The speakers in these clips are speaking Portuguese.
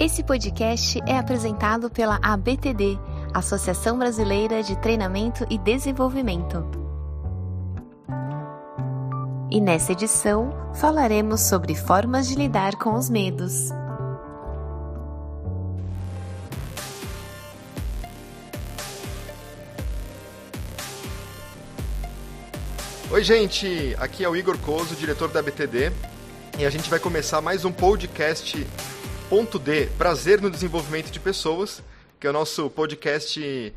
Esse podcast é apresentado pela ABTD, Associação Brasileira de Treinamento e Desenvolvimento. E nessa edição falaremos sobre formas de lidar com os medos. Oi, gente! Aqui é o Igor Coso, diretor da BTD, e a gente vai começar mais um podcast Ponto D, Prazer no Desenvolvimento de Pessoas, que é o nosso podcast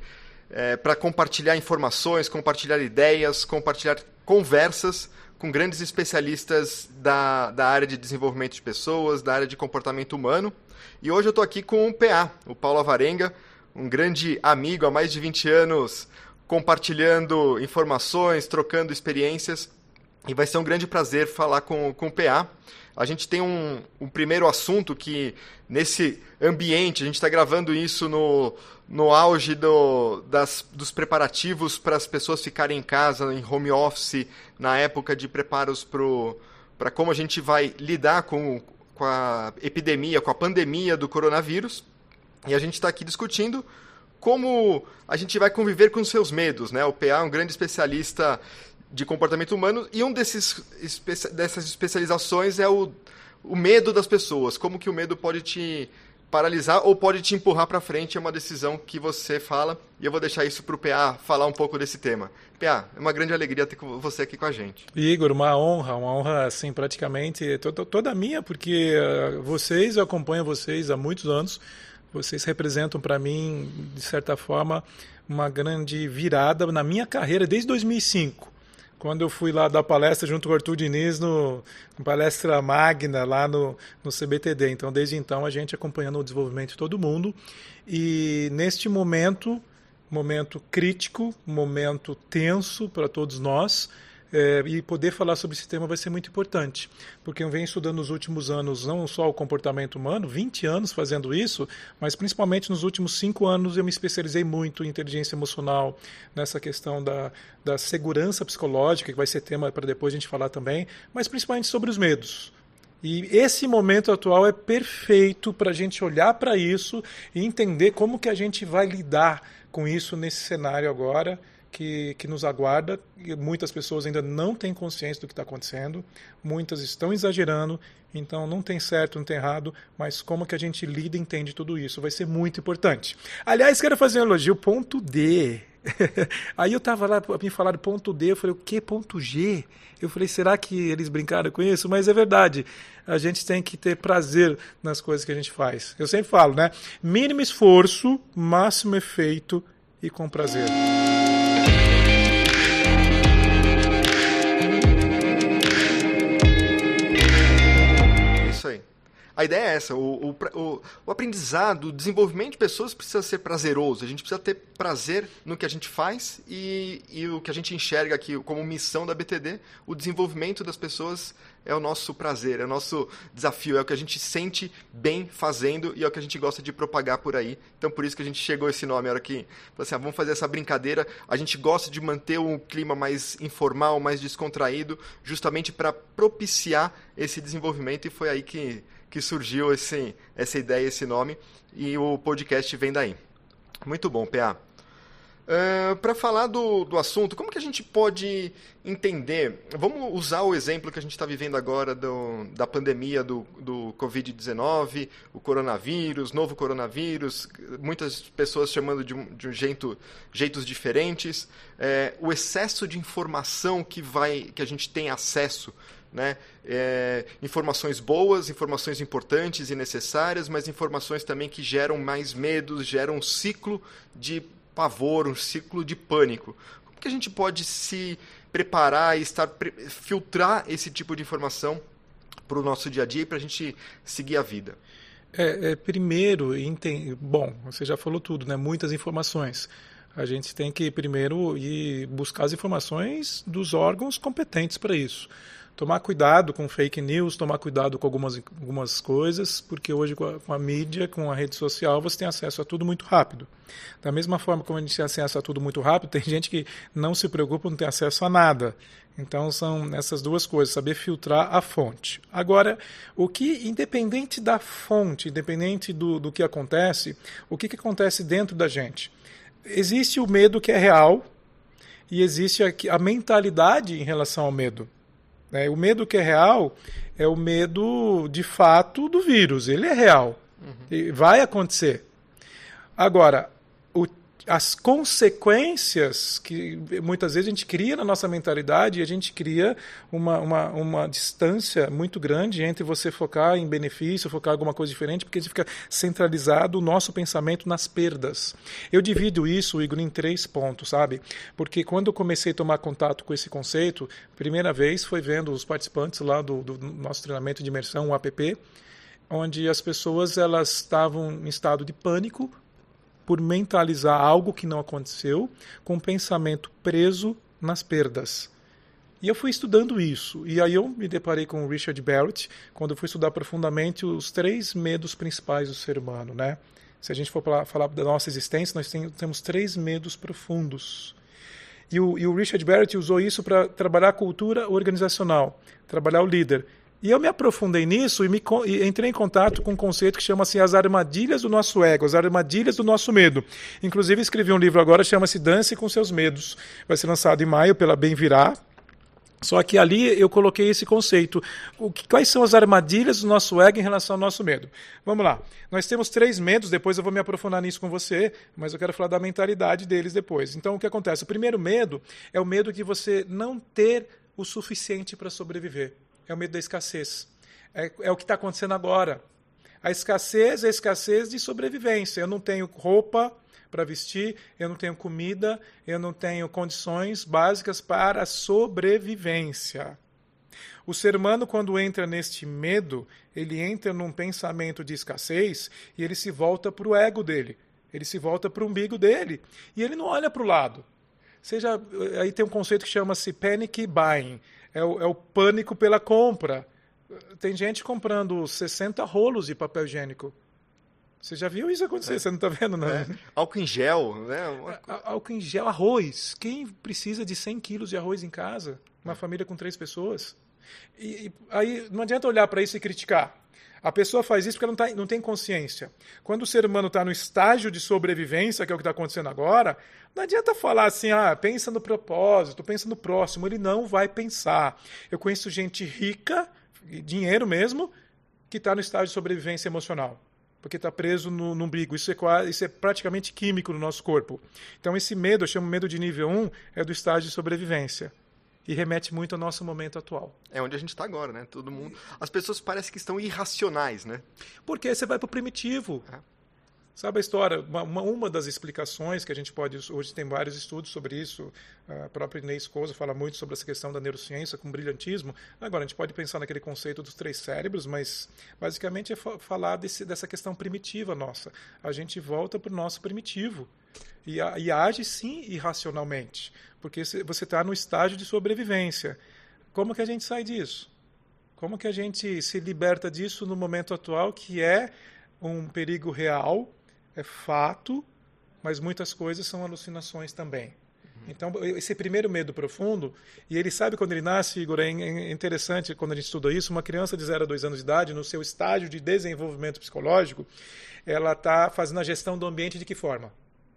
é, para compartilhar informações, compartilhar ideias, compartilhar conversas com grandes especialistas da, da área de desenvolvimento de pessoas, da área de comportamento humano. E hoje eu estou aqui com o PA, o Paulo Avarenga, um grande amigo há mais de 20 anos, compartilhando informações, trocando experiências. E vai ser um grande prazer falar com, com o PA. A gente tem um, um primeiro assunto que, nesse ambiente, a gente está gravando isso no, no auge do, das, dos preparativos para as pessoas ficarem em casa, em home office, na época de preparos para como a gente vai lidar com, com a epidemia, com a pandemia do coronavírus. E a gente está aqui discutindo como a gente vai conviver com seus medos, né? O PA é um grande especialista de comportamento humano e um desses dessas especializações é o, o medo das pessoas, como que o medo pode te paralisar ou pode te empurrar para frente, é uma decisão que você fala, e eu vou deixar isso para o PA falar um pouco desse tema. PA, é uma grande alegria ter você aqui com a gente. Igor, uma honra, uma honra, assim, praticamente toda, toda minha, porque uh, vocês, eu acompanho vocês há muitos anos, vocês representam para mim, de certa forma, uma grande virada na minha carreira desde 2005 quando eu fui lá dar palestra junto com o Arthur Diniz no, no palestra magna lá no, no CBTD. Então, desde então, a gente acompanhando o desenvolvimento de todo mundo. E neste momento, momento crítico, momento tenso para todos nós, é, e poder falar sobre esse tema vai ser muito importante, porque eu venho estudando nos últimos anos não só o comportamento humano, 20 anos fazendo isso, mas principalmente nos últimos 5 anos eu me especializei muito em inteligência emocional, nessa questão da, da segurança psicológica, que vai ser tema para depois a gente falar também, mas principalmente sobre os medos. E esse momento atual é perfeito para a gente olhar para isso e entender como que a gente vai lidar com isso nesse cenário agora que, que nos aguarda. E muitas pessoas ainda não têm consciência do que está acontecendo, muitas estão exagerando, então não tem certo, não tem errado, mas como que a gente lida e entende tudo isso vai ser muito importante. Aliás, quero fazer um elogio, ponto D. Aí eu estava lá, me falaram ponto D, eu falei, o que ponto G? Eu falei, será que eles brincaram com isso? Mas é verdade, a gente tem que ter prazer nas coisas que a gente faz. Eu sempre falo, né? Mínimo esforço, máximo efeito e com prazer. A ideia é essa, o, o, o, aprendizado, o desenvolvimento de pessoas precisa ser prazeroso. A gente precisa ter prazer no que a gente faz e, e o que a gente enxerga aqui como missão da BTD, o desenvolvimento das pessoas é o nosso prazer, é o nosso desafio, é o que a gente sente bem fazendo e é o que a gente gosta de propagar por aí. Então, por isso que a gente chegou a esse nome, a hora que assim, ah, vamos fazer essa brincadeira. A gente gosta de manter um clima mais informal, mais descontraído, justamente para propiciar esse desenvolvimento e foi aí que que surgiu esse, essa ideia, esse nome, e o podcast vem daí. Muito bom, PA. Uh, Para falar do, do assunto, como que a gente pode entender? Vamos usar o exemplo que a gente está vivendo agora do, da pandemia do, do Covid-19, o coronavírus, novo coronavírus, muitas pessoas chamando de de um jeito, jeitos diferentes, é, o excesso de informação que, vai, que a gente tem acesso né? É, informações boas, informações importantes e necessárias, mas informações também que geram mais medos, geram um ciclo de pavor, um ciclo de pânico. Como que a gente pode se preparar e estar filtrar esse tipo de informação para o nosso dia a dia e para a gente seguir a vida? É, é, primeiro, bom, você já falou tudo, né? Muitas informações. A gente tem que primeiro ir buscar as informações dos órgãos competentes para isso. Tomar cuidado com fake news, tomar cuidado com algumas, algumas coisas, porque hoje com a, com a, mídia, com a rede social, você tem acesso a tudo muito rápido. Da mesma forma como a gente tem acesso a tudo muito rápido, tem gente que não se preocupa, não tem acesso a nada. Então são essas duas coisas, saber filtrar a fonte. Agora, o que, independente da fonte, independente do, do que acontece, o que, que acontece dentro da gente? Existe o medo que é real e existe a, a mentalidade em relação ao medo. Né? O medo que é real é o medo de fato do vírus, ele é real, uhum. vai acontecer. Agora, as consequências que muitas vezes a gente cria na nossa mentalidade e a gente cria uma, uma, uma distância muito grande entre você focar em benefício, focar em alguma coisa diferente, porque a gente fica centralizado o nosso pensamento nas perdas. Eu divido isso, Igor, em três pontos, sabe? Porque quando eu comecei a tomar contato com esse conceito, primeira vez foi vendo os participantes lá do, do nosso treinamento de imersão, o APP, onde as pessoas elas estavam em estado de pânico por mentalizar algo que não aconteceu, com o pensamento preso nas perdas. E eu fui estudando isso. E aí eu me deparei com o Richard Barrett, quando eu fui estudar profundamente os três medos principais do ser humano, né? Se a gente for falar da nossa existência, nós temos três medos profundos. E o, e o Richard Barrett usou isso para trabalhar a cultura organizacional, trabalhar o líder. E eu me aprofundei nisso e, me, e entrei em contato com um conceito que chama-se as armadilhas do nosso ego, as armadilhas do nosso medo. Inclusive escrevi um livro agora, chama-se Dance com seus medos. Vai ser lançado em maio pela Bem Virá, só que ali eu coloquei esse conceito. Que, quais são as armadilhas do nosso ego em relação ao nosso medo? Vamos lá. Nós temos três medos, depois eu vou me aprofundar nisso com você, mas eu quero falar da mentalidade deles depois. Então, o que acontece? O primeiro medo é o medo de você não ter o suficiente para sobreviver é o medo da escassez. É, é o que está acontecendo agora. A escassez é a escassez de sobrevivência. Eu não tenho roupa para vestir, eu não tenho comida, eu não tenho condições básicas para sobrevivência. O ser humano, quando entra neste medo, ele entra num pensamento de escassez e ele se volta para o ego dele, ele se volta para o umbigo dele e ele não olha para o lado. Seja, aí tem um conceito que chama-se panic buying é o, é o pânico pela compra. Tem gente comprando 60 rolos de papel higiênico. Você já viu isso acontecer? É. Você não está vendo, não? É. Álcool em gel, né? Álcool em gel, arroz. Quem precisa de 100 quilos de arroz em casa? Uma é. família com três pessoas. E, e aí não adianta olhar para isso e criticar. A pessoa faz isso porque ela não, tá, não tem consciência. Quando o ser humano está no estágio de sobrevivência, que é o que está acontecendo agora, não adianta falar assim, ah, pensa no propósito, pensa no próximo. Ele não vai pensar. Eu conheço gente rica, dinheiro mesmo, que está no estágio de sobrevivência emocional porque está preso no, no umbigo. Isso é, isso é praticamente químico no nosso corpo. Então, esse medo, eu chamo medo de nível 1, é do estágio de sobrevivência e remete muito ao nosso momento atual. É onde a gente está agora, né? Todo mundo. As pessoas parecem que estão irracionais, né? Porque você vai para o primitivo. É. Sabe a história? Uma, uma, das explicações que a gente pode. Hoje tem vários estudos sobre isso. A própria Inês Cousa fala muito sobre essa questão da neurociência com brilhantismo. Agora, a gente pode pensar naquele conceito dos três cérebros, mas basicamente é falar desse, dessa questão primitiva nossa. A gente volta para o nosso primitivo e, e age sim irracionalmente porque você está no estágio de sobrevivência. Como que a gente sai disso? Como que a gente se liberta disso no momento atual, que é um perigo real, é fato, mas muitas coisas são alucinações também. Então, esse primeiro medo profundo, e ele sabe quando ele nasce, Igor, é, é interessante quando a gente estuda isso, uma criança de 0 a 2 anos de idade, no seu estágio de desenvolvimento psicológico, ela está fazendo a gestão do ambiente de que forma?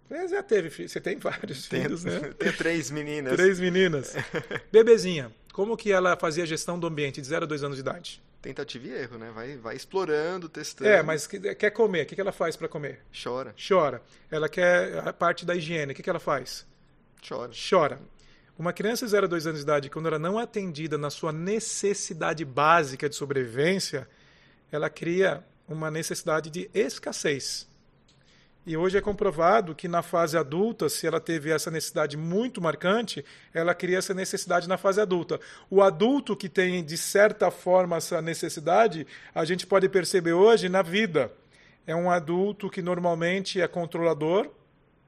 Você já teve filho, você tem vários tem, filhos, né? Tem três meninas. Três meninas. Bebezinha, como que ela fazia a gestão do ambiente de 0 a 2 anos de idade? Tentativa e erro, né? Vai, vai explorando, testando. É, mas quer comer, o que ela faz para comer? Chora. Chora. Ela quer a parte da higiene, o que ela faz? Chora. Chora. Uma criança de 0 a 2 anos de idade, quando ela não é atendida na sua necessidade básica de sobrevivência, ela cria uma necessidade de escassez. E hoje é comprovado que na fase adulta, se ela teve essa necessidade muito marcante, ela cria essa necessidade na fase adulta. O adulto que tem, de certa forma, essa necessidade, a gente pode perceber hoje na vida. É um adulto que normalmente é controlador,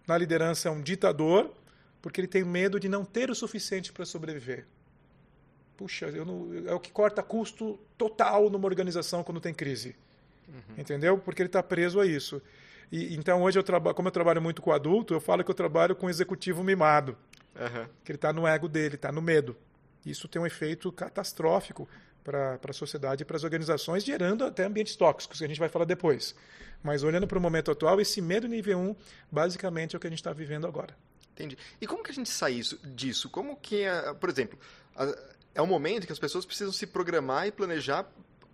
na liderança é um ditador, porque ele tem medo de não ter o suficiente para sobreviver. puxa, não, é o que corta custo total numa organização quando tem crise. Uhum. Entendeu? Porque ele está preso a isso. E, então, hoje, eu trabalho, como eu trabalho muito com adulto, eu falo que eu trabalho com um executivo mimado. Uhum. Que ele está no ego dele, está no medo. Isso tem um efeito catastrófico para a sociedade e para as organizações, gerando até ambientes tóxicos, que a gente vai falar depois. Mas olhando para o momento atual, esse medo nível 1, basicamente, é o que a gente está vivendo agora. Entendi. E como que a gente sai isso, disso? Como que, é, por exemplo, é um momento que as pessoas precisam se programar e planejar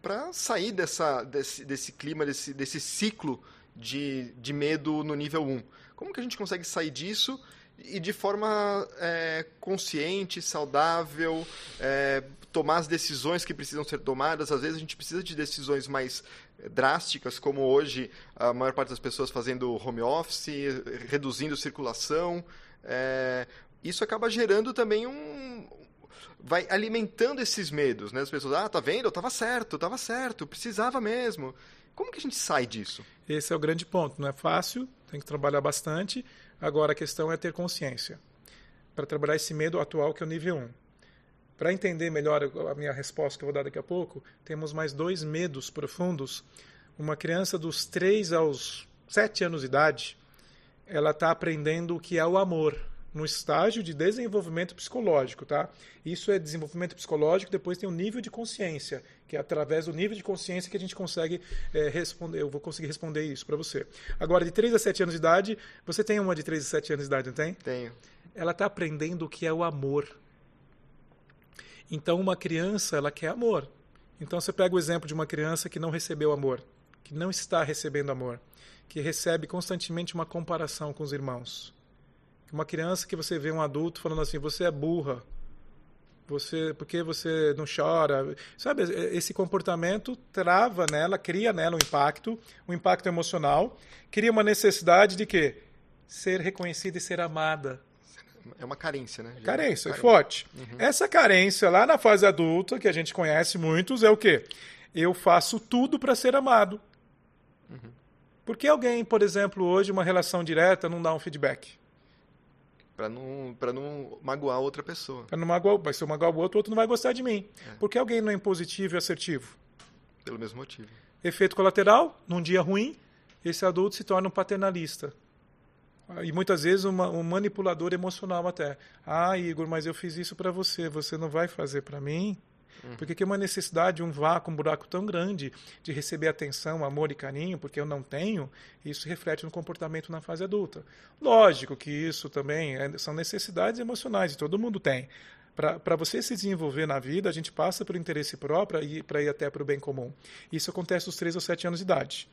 para sair dessa, desse, desse clima, desse, desse ciclo de, de medo no nível 1. Como que a gente consegue sair disso e de forma é, consciente, saudável, é, tomar as decisões que precisam ser tomadas? Às vezes a gente precisa de decisões mais drásticas, como hoje a maior parte das pessoas fazendo home office, reduzindo circulação. É, isso acaba gerando também um, vai alimentando esses medos, né? As pessoas, ah, tá vendo? Eu tava certo, eu tava certo, precisava mesmo. Como que a gente sai disso? Esse é o grande ponto. Não é fácil, tem que trabalhar bastante. Agora a questão é ter consciência para trabalhar esse medo atual que é o nível 1. Para entender melhor a minha resposta que eu vou dar daqui a pouco, temos mais dois medos profundos. Uma criança dos 3 aos 7 anos de idade, ela está aprendendo o que é o amor no estágio de desenvolvimento psicológico, tá? Isso é desenvolvimento psicológico, depois tem o nível de consciência, que é através do nível de consciência que a gente consegue é, responder, eu vou conseguir responder isso para você. Agora, de 3 a 7 anos de idade, você tem uma de 3 a 7 anos de idade, não tem? Tenho. Ela está aprendendo o que é o amor. Então, uma criança, ela quer amor. Então, você pega o exemplo de uma criança que não recebeu amor, que não está recebendo amor, que recebe constantemente uma comparação com os irmãos uma criança que você vê um adulto falando assim, você é burra, você, porque você não chora, sabe? Esse comportamento trava nela, cria nela um impacto, um impacto emocional, cria uma necessidade de quê? Ser reconhecida e ser amada. É uma carência, né? Carência, carência. é forte. Uhum. Essa carência lá na fase adulta, que a gente conhece muitos, é o quê? Eu faço tudo para ser amado. Uhum. Por que alguém, por exemplo, hoje, uma relação direta, não dá um feedback? Para não, pra não magoar outra pessoa. Para não magoar, mas se eu magoar o outro, o outro não vai gostar de mim. É. Por que alguém não é impositivo e assertivo? Pelo mesmo motivo. Efeito colateral, num dia ruim, esse adulto se torna um paternalista. E muitas vezes uma, um manipulador emocional até. Ah, Igor, mas eu fiz isso para você, você não vai fazer para mim? Uhum. Porque tem uma necessidade, um vácuo, um buraco tão grande de receber atenção, amor e carinho, porque eu não tenho, isso reflete no comportamento na fase adulta. Lógico que isso também é, são necessidades emocionais, e todo mundo tem. Para você se desenvolver na vida, a gente passa pelo interesse próprio e para ir até para o bem comum. Isso acontece aos 3 ou 7 anos de idade.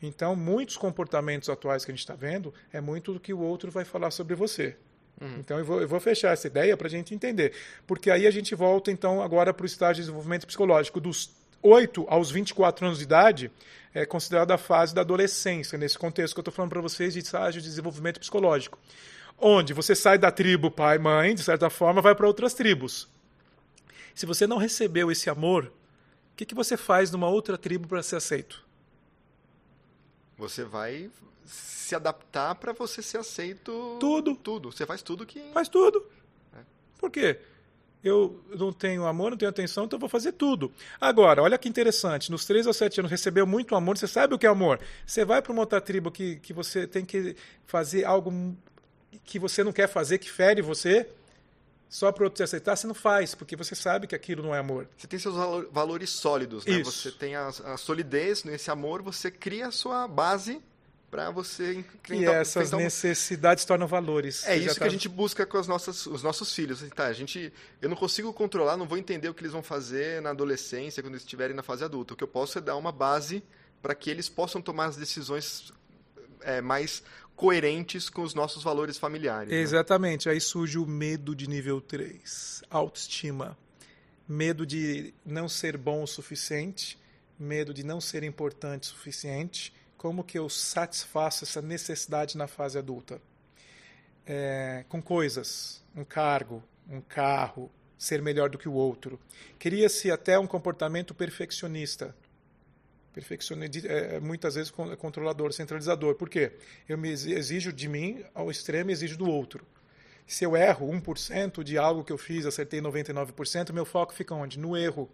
Então, muitos comportamentos atuais que a gente está vendo é muito do que o outro vai falar sobre você. Uhum. Então eu vou, eu vou fechar essa ideia para a gente entender. Porque aí a gente volta então agora para o estágio de desenvolvimento psicológico. Dos 8 aos 24 anos de idade, é considerada a fase da adolescência, nesse contexto que eu estou falando para vocês de estágio de desenvolvimento psicológico. Onde você sai da tribo pai mãe, de certa forma, vai para outras tribos. Se você não recebeu esse amor, o que, que você faz numa outra tribo para ser aceito? Você vai se adaptar para você ser aceito. Tudo. Tudo. Você faz tudo que. Faz tudo. É. Por quê? Eu não tenho amor, não tenho atenção, então eu vou fazer tudo. Agora, olha que interessante. Nos 3 ou 7 anos recebeu muito amor, você sabe o que é amor. Você vai para uma outra tribo que, que você tem que fazer algo que você não quer fazer, que fere você, só para o outro te aceitar, você não faz, porque você sabe que aquilo não é amor. Você tem seus valores sólidos, né? Isso. Você tem a, a solidez nesse amor, você cria a sua base para você e essas necessidades tornam valores. É isso tá... que a gente busca com as nossas, os nossos filhos. Tá, a gente, eu não consigo controlar, não vou entender o que eles vão fazer na adolescência, quando eles estiverem na fase adulta. O que eu posso é dar uma base para que eles possam tomar as decisões é, mais coerentes com os nossos valores familiares. Né? Exatamente. Aí surge o medo de nível 3, autoestima. Medo de não ser bom o suficiente, medo de não ser importante o suficiente como que eu satisfaço essa necessidade na fase adulta? É, com coisas, um cargo, um carro, ser melhor do que o outro. Cria-se até um comportamento perfeccionista. Perfeccionista, é, muitas vezes controlador, centralizador. Por quê? Eu me exijo de mim ao extremo e exijo do outro. Se eu erro 1% de algo que eu fiz, acertei 99%, meu foco fica onde? No erro.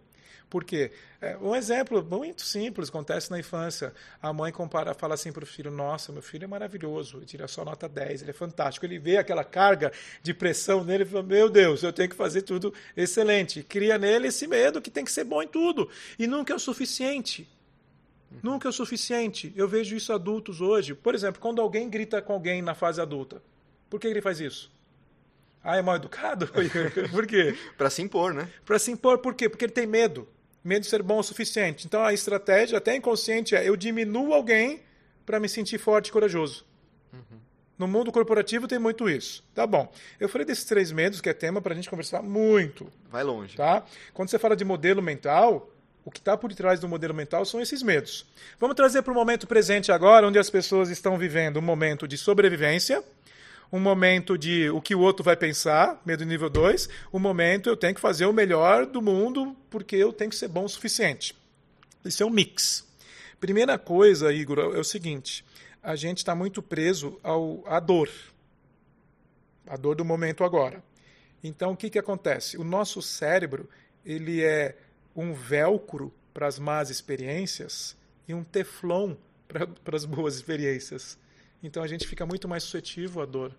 Por quê? É, um exemplo muito simples acontece na infância. A mãe compara, fala assim para o filho: Nossa, meu filho é maravilhoso, ele tira só nota 10, ele é fantástico. Ele vê aquela carga de pressão nele e fala: Meu Deus, eu tenho que fazer tudo excelente. Cria nele esse medo que tem que ser bom em tudo. E nunca é o suficiente. Uhum. Nunca é o suficiente. Eu vejo isso adultos hoje. Por exemplo, quando alguém grita com alguém na fase adulta, por que ele faz isso? Ah, é mal educado? por quê? Para se impor, né? Para se impor, por quê? Porque ele tem medo medo de ser bom o suficiente. Então a estratégia, até inconsciente, é eu diminuo alguém para me sentir forte e corajoso. Uhum. No mundo corporativo tem muito isso. Tá bom. Eu falei desses três medos, que é tema para a gente conversar muito. Vai longe. Tá? Quando você fala de modelo mental, o que está por trás do modelo mental são esses medos. Vamos trazer para o momento presente agora, onde as pessoas estão vivendo um momento de sobrevivência um momento de o que o outro vai pensar, medo nível 2, um momento eu tenho que fazer o melhor do mundo porque eu tenho que ser bom o suficiente. Isso é um mix. Primeira coisa, Igor, é o seguinte: a gente está muito preso ao, à dor. A dor do momento agora. Então, o que, que acontece? O nosso cérebro ele é um velcro para as más experiências e um teflon para as boas experiências. Então a gente fica muito mais suscetível à dor,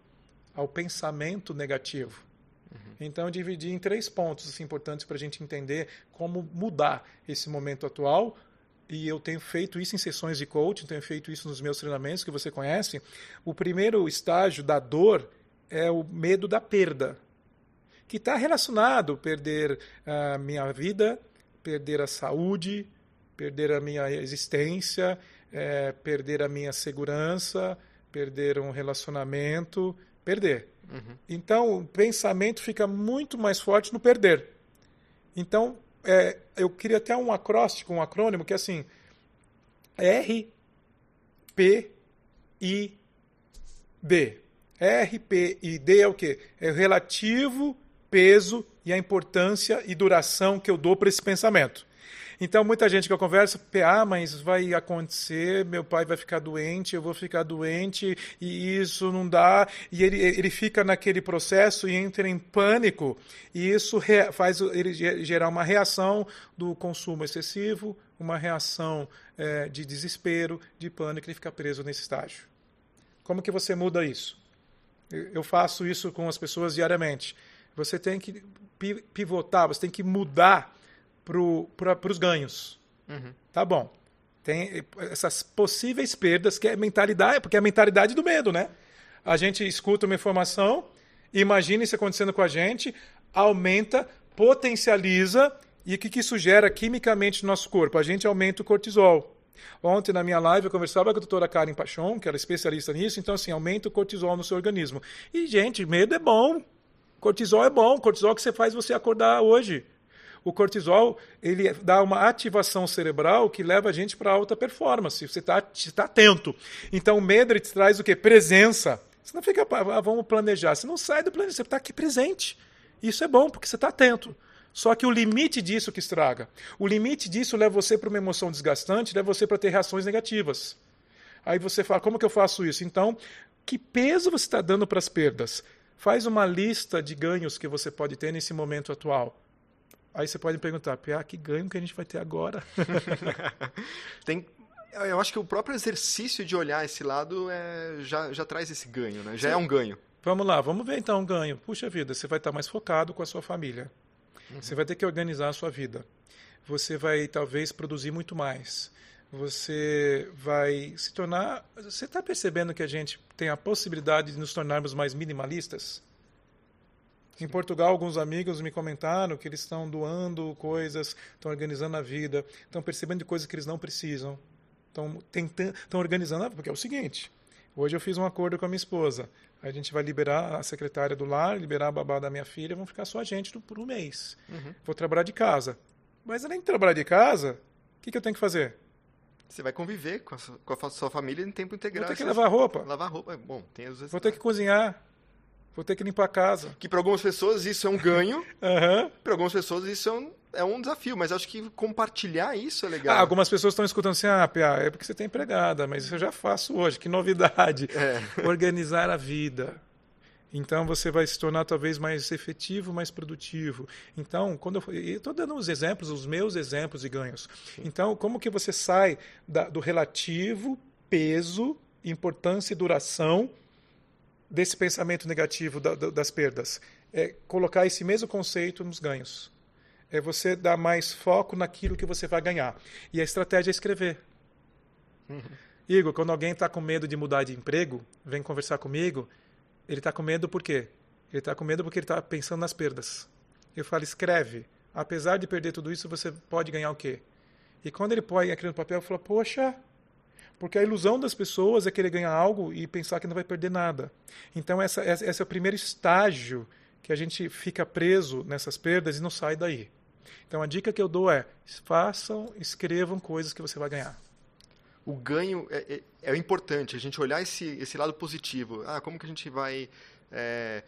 ao pensamento negativo. Uhum. Então eu dividi em três pontos assim, importantes para a gente entender como mudar esse momento atual. E eu tenho feito isso em sessões de coaching, tenho feito isso nos meus treinamentos que você conhece. O primeiro estágio da dor é o medo da perda, que está relacionado perder a minha vida, perder a saúde, perder a minha existência, é, perder a minha segurança, perder um relacionamento, perder. Uhum. Então, o pensamento fica muito mais forte no perder. Então, é, eu queria até um acróstico, um acrônimo, que é assim: R, P, I, D. R, P e D é o quê? É o relativo peso e a importância e duração que eu dou para esse pensamento. Então, muita gente que eu converso, ah, mas vai acontecer, meu pai vai ficar doente, eu vou ficar doente, e isso não dá. E ele, ele fica naquele processo e entra em pânico, e isso faz ele gerar uma reação do consumo excessivo, uma reação é, de desespero, de pânico, ele fica preso nesse estágio. Como que você muda isso? Eu faço isso com as pessoas diariamente. Você tem que pivotar, você tem que mudar para os ganhos. Uhum. Tá bom. Tem essas possíveis perdas, que é mentalidade, porque é a mentalidade do medo, né? A gente escuta uma informação, imagina isso acontecendo com a gente, aumenta, potencializa, e o que, que isso gera quimicamente no nosso corpo? A gente aumenta o cortisol. Ontem, na minha live, eu conversava com a doutora Karen Pachon, que ela é especialista nisso, então, assim, aumenta o cortisol no seu organismo. E, gente, medo é bom. Cortisol é bom. Cortisol que você faz você acordar hoje. O cortisol ele dá uma ativação cerebral que leva a gente para alta performance. Você está tá atento. Então o medo te traz o quê? Presença. Você não fica, ah, vamos planejar. Você não sai do planejamento, você está aqui presente. Isso é bom, porque você está atento. Só que o limite disso que estraga. O limite disso leva você para uma emoção desgastante, leva você para ter reações negativas. Aí você fala, como que eu faço isso? Então, que peso você está dando para as perdas? Faz uma lista de ganhos que você pode ter nesse momento atual. Aí você pode me perguntar, Pia, que ganho que a gente vai ter agora? Tem, eu acho que o próprio exercício de olhar esse lado é, já, já traz esse ganho, né? Já Sim. é um ganho. Vamos lá, vamos ver então um ganho. Puxa vida, você vai estar mais focado com a sua família. Uhum. Você vai ter que organizar a sua vida. Você vai talvez produzir muito mais. Você vai se tornar. Você está percebendo que a gente tem a possibilidade de nos tornarmos mais minimalistas? Em Portugal, alguns amigos me comentaram que eles estão doando coisas, estão organizando a vida, estão percebendo de coisas que eles não precisam. Estão, tentando, estão organizando, porque é o seguinte: hoje eu fiz um acordo com a minha esposa. A gente vai liberar a secretária do lar, liberar a babá da minha filha, vão ficar só a gente por um mês. Uhum. Vou trabalhar de casa. Mas além de trabalhar de casa, o que, que eu tenho que fazer? Você vai conviver com a, sua, com a sua família em tempo integral. Vou ter que lavar roupa. Lavar roupa, é bom. Tem os Vou ter que cozinhar. Vou ter que limpar a casa. Que para algumas pessoas isso é um ganho, uhum. para algumas pessoas isso é um, é um desafio, mas acho que compartilhar isso é legal. Ah, algumas pessoas estão escutando assim, ah, Pia, é porque você tem empregada, mas isso eu já faço hoje, que novidade. É. Organizar a vida. Então você vai se tornar talvez mais efetivo, mais produtivo. Então, quando eu estou dando os exemplos, os meus exemplos de ganhos. Então, como que você sai da, do relativo peso, importância e duração desse pensamento negativo da, da, das perdas? É colocar esse mesmo conceito nos ganhos. É você dar mais foco naquilo que você vai ganhar. E a estratégia é escrever. Uhum. Igor, quando alguém está com medo de mudar de emprego, vem conversar comigo, ele está com medo por quê? Ele está com medo porque ele está pensando nas perdas. Eu falo, escreve. Apesar de perder tudo isso, você pode ganhar o quê? E quando ele põe aquilo no papel, eu falo, poxa, porque a ilusão das pessoas é querer ganhar algo e pensar que não vai perder nada. Então, essa, esse é o primeiro estágio que a gente fica preso nessas perdas e não sai daí. Então, a dica que eu dou é: façam, escrevam coisas que você vai ganhar o ganho é, é, é, importante, a gente olhar esse, esse lado positivo. Ah, como que a gente vai... É,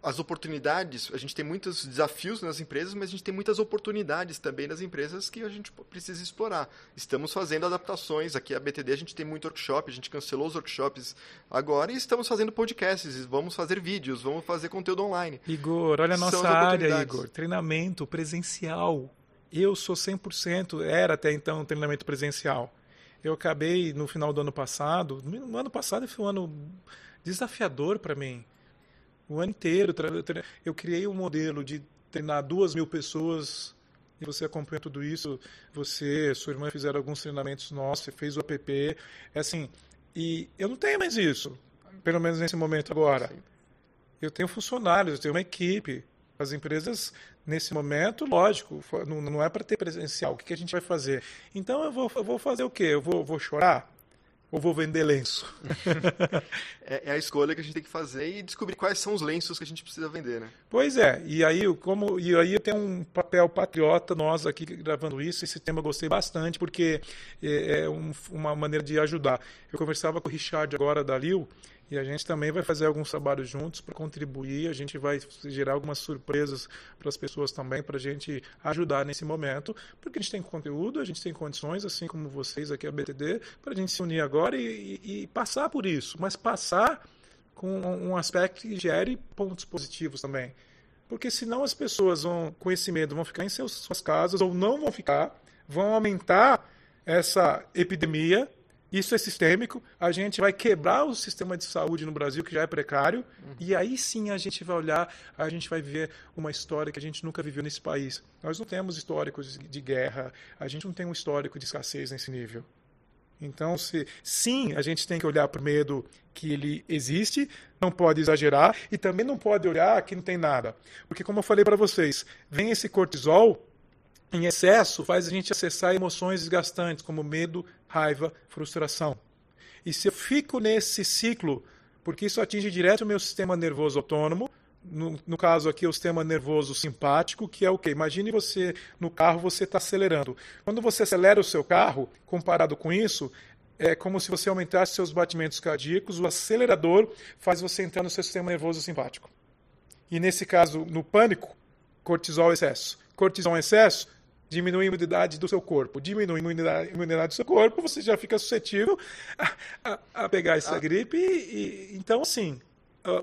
as oportunidades, a gente tem muitos desafios nas empresas, mas a gente tem muitas oportunidades também nas empresas que a gente precisa explorar. Estamos fazendo adaptações, aqui a BTD a gente tem muito workshop, a gente cancelou os workshops agora e estamos fazendo podcasts, vamos fazer vídeos, vamos fazer conteúdo online. Igor, olha a nossa área, Igor, treinamento presencial. Eu sou 100%, era até então treinamento presencial eu acabei no final do ano passado, no ano passado foi um ano desafiador para mim. O ano inteiro eu criei um modelo de treinar duas mil pessoas e você acompanha tudo isso. Você, sua irmã fizeram alguns treinamentos nossos, fez o app, é assim. E eu não tenho mais isso, pelo menos nesse momento agora. Eu tenho funcionários, eu tenho uma equipe. As empresas, nesse momento, lógico, não, é para ter presencial. O que, a gente vai fazer? Então, eu vou, eu vou fazer o quê? Eu vou, vou chorar? Ou vou vender lenço? é, é, a escolha que a gente tem que fazer e descobrir quais são os lenços que a gente precisa vender, né? Pois é. E aí, como, e aí tem um papel patriota nós aqui gravando isso. Esse tema eu gostei bastante porque é, é um, uma maneira de ajudar. Eu conversava com o Richard agora da Lil e a gente também vai fazer alguns trabalhos juntos para contribuir. A gente vai gerar algumas surpresas para as pessoas também, para a gente ajudar nesse momento, porque a gente tem conteúdo, a gente tem condições, assim como vocês aqui, a BTD, para a gente se unir agora e, e, e passar por isso. Mas passar com um aspecto que gere pontos positivos também. Porque senão as pessoas vão, com esse medo, vão ficar em seus, suas casas ou não vão ficar, vão aumentar essa epidemia isso é sistêmico. A gente vai quebrar o sistema de saúde no Brasil, que já é precário, uhum. e aí sim a gente vai olhar, a gente vai viver uma história que a gente nunca viveu nesse país. Nós não temos históricos de guerra, a gente não tem um histórico de escassez nesse nível. Então, se, sim, a gente tem que olhar para o medo que ele existe, não pode exagerar, e também não pode olhar que não tem nada. Porque, como eu falei para vocês, vem esse cortisol em excesso faz a gente acessar emoções desgastantes, como medo, raiva, frustração. E se eu fico nesse ciclo, porque isso atinge direto o meu sistema nervoso autônomo, no, no, caso aqui o sistema nervoso simpático, que é o quê? Imagine você no carro, você está acelerando. Quando você acelera o seu carro, comparado com isso, é como se você aumentasse seus batimentos cardíacos, o acelerador faz você entrar no seu sistema nervoso simpático. E nesse caso, no pânico, cortisol excesso. Cortisol excesso diminui a imunidade do seu corpo. Diminui a imunidade, imunidade do seu corpo, você já fica suscetível a, a, a pegar essa ah. gripe. E, e, então, assim,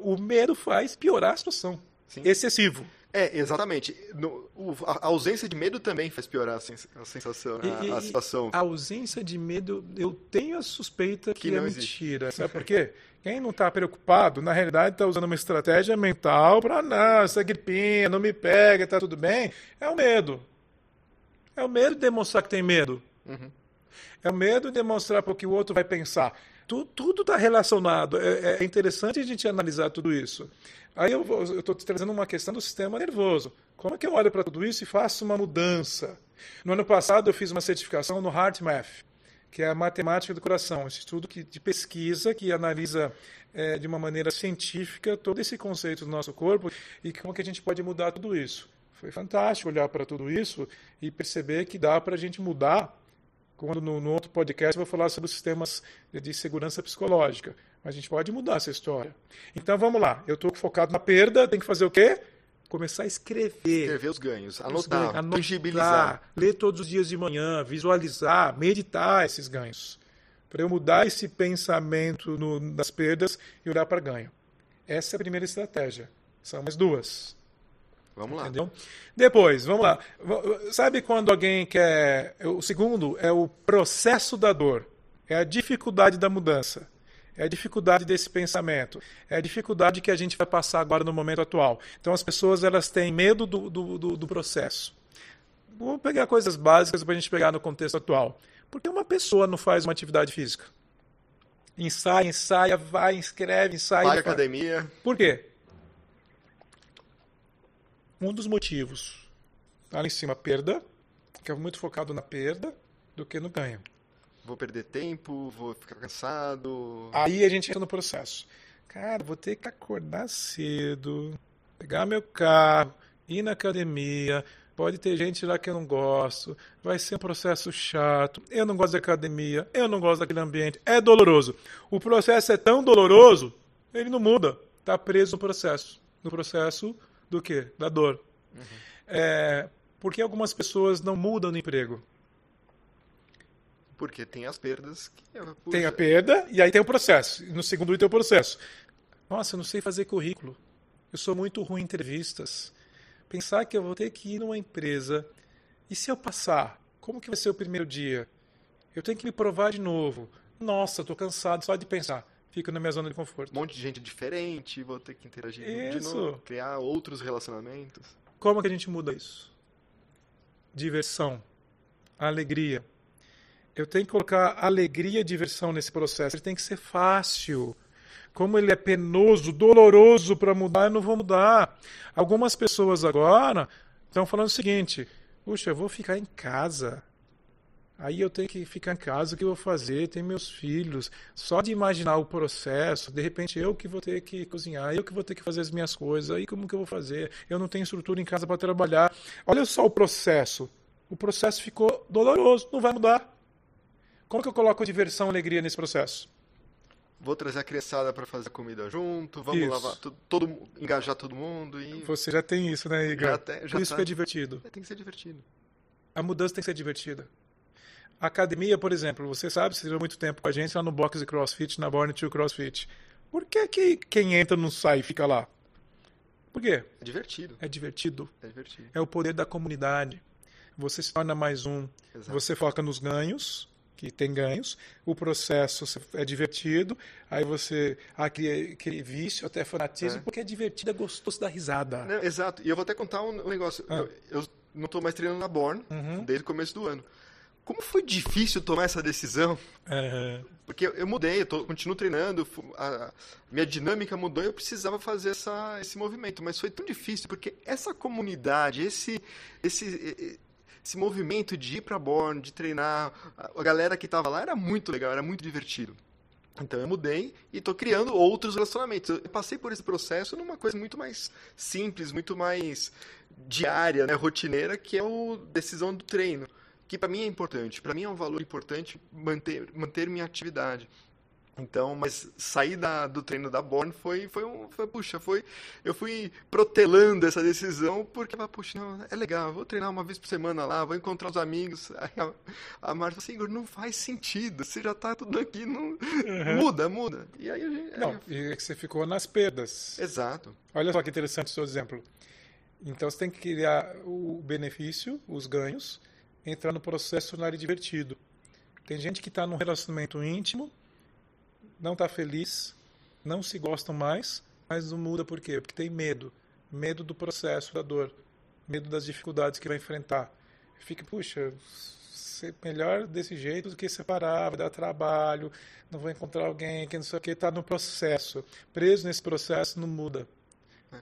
o medo faz piorar a situação. Sim. Excessivo. É, exatamente. No, o, a ausência de medo também faz piorar a, sens, a sensação, e, a, a, situação. A ausência de medo, eu tenho a suspeita que, que é mentira. Existe. Sabe por quê? Quem não está preocupado, na realidade, está usando uma estratégia mental para, não, essa gripinha não me pega, está tudo bem. É o medo. É o medo de demonstrar que tem medo. Uhum. É o medo de demonstrar para o que o outro vai pensar. tudo está relacionado. É, é, interessante a gente analisar tudo isso. Aí eu estou trazendo uma questão do sistema nervoso. Como é que eu olho para tudo isso e faço uma mudança? No ano passado eu fiz uma certificação no HeartMath, que é a matemática do coração, esse estudo que, de pesquisa que analisa é, de uma maneira científica todo esse conceito do nosso corpo e como que a gente pode mudar tudo isso. Foi fantástico olhar para tudo isso e perceber que dá para a gente mudar. Quando no, no, outro podcast eu vou falar sobre os sistemas de segurança psicológica. Mas a gente pode mudar essa história. Então vamos lá. Eu estou focado na perda, tem que fazer o quê? Começar a escrever. Escrever os ganhos, anotar, anotar tangibilizar. Ler todos os dias de manhã, visualizar, meditar esses ganhos. Para eu mudar esse pensamento no, das perdas e olhar para ganho. Essa é a primeira estratégia. São mais duas. Vamos lá. Entendeu? Depois, vamos lá. Sabe quando alguém quer. O segundo é o processo da dor. É a dificuldade da mudança. É a dificuldade desse pensamento. É a dificuldade que a gente vai passar agora no momento atual. Então as pessoas elas têm medo do, do, do, do processo. Vou pegar coisas básicas para a gente pegar no contexto atual. Por que uma pessoa não faz uma atividade física? Ensaia, ensaia, vai, escreve, ensaia. Vai academia. Por quê? Um dos motivos. Tá lá em cima, perda, que é muito focado na perda do que no ganho. Vou perder tempo, vou ficar cansado. Aí a gente entra no processo. Cara, vou ter que acordar cedo, pegar meu carro, ir na academia. Pode ter gente lá que eu não gosto. Vai ser um processo chato. Eu não gosto da academia. Eu não gosto daquele ambiente. É doloroso. O processo é tão doloroso, ele não muda. Está preso no processo. No processo do quê? Da dor. Uhum. É, por que algumas pessoas não mudam no emprego? Porque tem as perdas. Que, tem a perda e aí tem o processo. No segundo item tem o processo. Nossa, eu não sei fazer currículo. Eu sou muito ruim em entrevistas. Pensar que eu vou ter que ir numa empresa e se eu passar, como que vai ser o primeiro dia? Eu tenho que me provar de novo. Nossa, estou cansado só de pensar. Fico na minha zona de conforto. Um monte de gente diferente, vou ter que interagir isso. de novo, criar outros relacionamentos. Como que a gente muda isso? Diversão, alegria, eu tenho que colocar alegria e diversão nesse processo. Ele tem que ser fácil. Como ele é penoso, doloroso para mudar, eu não vou mudar. Algumas pessoas agora estão falando o seguinte: puxa, eu vou ficar em casa. Aí eu tenho que ficar em casa, o que eu vou fazer? Tem meus filhos. Só de imaginar o processo, de repente eu que vou ter que cozinhar, eu que vou ter que fazer as minhas coisas, aí como que eu vou fazer? Eu não tenho estrutura em casa para trabalhar. Olha só o processo. O processo ficou doloroso, não vai mudar. Como que eu coloco diversão e alegria nesse processo? Vou trazer a criançada para fazer comida junto, vamos isso. lavar, todo, todo, engajar todo mundo. E... Você já tem isso, né, Igor? Já tem, já Por isso tá. que é divertido. É, tem que ser divertido. A mudança tem que ser divertida. Academia, por exemplo, você sabe, você já muito tempo com a gente lá no box de CrossFit, na Born to CrossFit. Por que, que quem entra não sai e fica lá? Por quê? É divertido. É divertido. É divertido. É o poder da comunidade. Você se torna mais um. Exato. Você foca nos ganhos que tem ganhos, o processo é divertido, aí você cria aquele vício, até fanatismo, é. porque é divertido, é gostoso dar risada. Não, exato, e eu vou até contar um negócio. Ah. Eu, eu, não estou mais treinando na Born uhum. desde o começo do ano. Como foi difícil tomar essa decisão? Uhum. Porque eu mudei, eu tô, continuo treinando, a, minha dinâmica mudou e eu precisava fazer essa, esse movimento. Mas foi tão difícil, porque essa comunidade, esse, esse, esse movimento de ir para Born, de treinar, a galera que estava lá era muito legal, era muito divertido. Então eu mudei e estou criando outros relacionamentos. Eu passei por esse processo numa coisa muito mais simples, muito mais diária, né, rotineira, que é a decisão do treino, que para mim é importante. Para mim é um valor importante manter, manter minha atividade. Então, mas sair da, do treino da Born foi, foi um, foi, puxa, foi, eu fui protelando essa decisão porque, puxa, não, é legal, vou treinar uma vez por semana lá, vou encontrar os amigos. Aí a, a Marta assim, Igor, não faz sentido, você já tá tudo aqui, não, uhum. muda, muda. E aí a gente... Não, e é que você ficou nas perdas. Exato. Olha só que interessante o seu exemplo. Então você tem que criar o benefício, os ganhos, entrar no processo na área divertido. Tem gente que está num relacionamento íntimo, não está feliz, não se gostam mais, mas não muda por quê? Porque tem medo. Medo do processo, da dor. Medo das dificuldades que vai enfrentar. Fica, puxa, melhor desse jeito do que separar, vai dar trabalho, não vou encontrar alguém que não sei o que, está no processo. Preso nesse processo, não muda.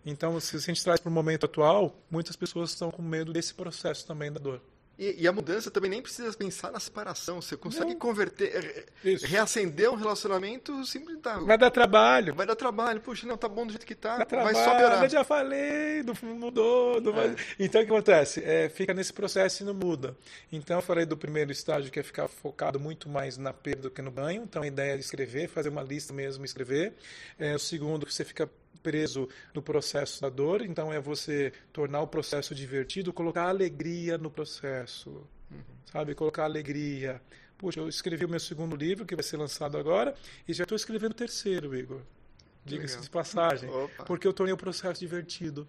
Então, se a gente traz para o momento atual, muitas pessoas estão com medo desse processo também da dor. E, e, a mudança também nem precisa pensar na separação. Você consegue não. converter, Isso. reacender um relacionamento simples. Tá, vai dar trabalho. Vai dar trabalho. Puxa, não, tá bom do jeito que tá. Trabalho, vai só piorar. Eu já falei, não mudou. Não é. vai... Então o que acontece? É, fica nesse processo e não muda. Então eu falei do primeiro estágio que é ficar focado muito mais na perda do que no ganho. Então a ideia é escrever, fazer uma lista mesmo, escrever. É, o segundo, você fica preso no processo da dor, então é você tornar o processo divertido, colocar alegria no processo, uhum. sabe? Colocar alegria. Puxa, eu escrevi o meu segundo livro, que vai ser lançado agora, e já estou escrevendo o terceiro, Igor. diga-se de passagem. Opa. Porque eu tornei o processo divertido.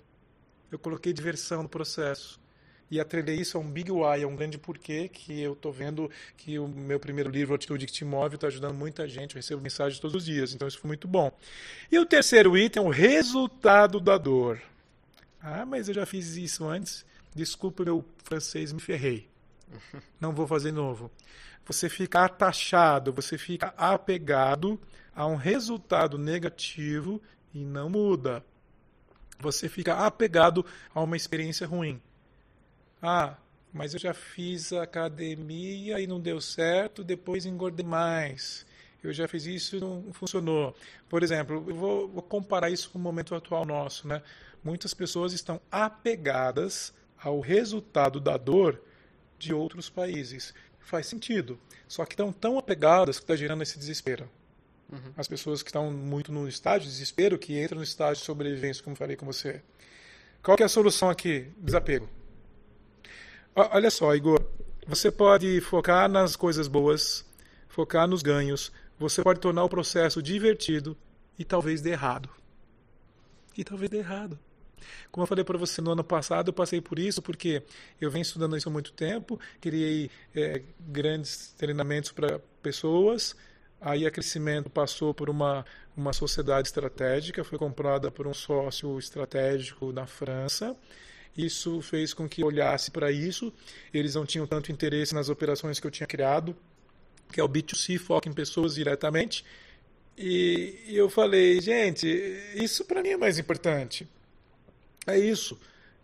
Eu coloquei diversão no processo. E atrelei isso a um big why, a um grande porquê que eu estou vendo que o meu primeiro livro, Atitude que te move, está ajudando muita gente. Eu recebo mensagens todos os dias, então isso foi muito bom. E o terceiro item é o resultado da dor. Ah, mas eu já fiz isso antes. Desculpa, meu francês, me ferrei. Não vou fazer novo. Você fica atachado, você fica apegado a um resultado negativo e não muda. Você fica apegado a uma experiência ruim. Ah, mas eu já fiz academia e não deu certo, depois engordei mais. Eu já fiz isso e não funcionou. Por exemplo, eu vou, vou comparar isso com o momento atual nosso, né? Muitas pessoas estão apegadas ao resultado da dor de outros países. Faz sentido. Só que estão tão apegadas que está gerando esse desespero. Uhum. As pessoas que estão muito no estágio de desespero, que entram no estágio de sobrevivência, como falei com você. Qual que é a solução aqui? Desapego. Olha só, Igor, você pode focar nas coisas boas, focar nos ganhos, você pode tornar o processo divertido e talvez dê errado. E talvez dê errado. Como eu falei para você no ano passado, eu passei por isso porque eu venho estudando isso há muito tempo, criei é, grandes treinamentos para pessoas, aí a Crescimento passou por uma, uma sociedade estratégica, foi comprada por um sócio estratégico na França, isso fez com que eu olhasse para isso. Eles não tinham tanto interesse nas operações que eu tinha criado, que é o B2C, foca em pessoas diretamente. E eu falei, gente, isso para mim é mais importante. É isso.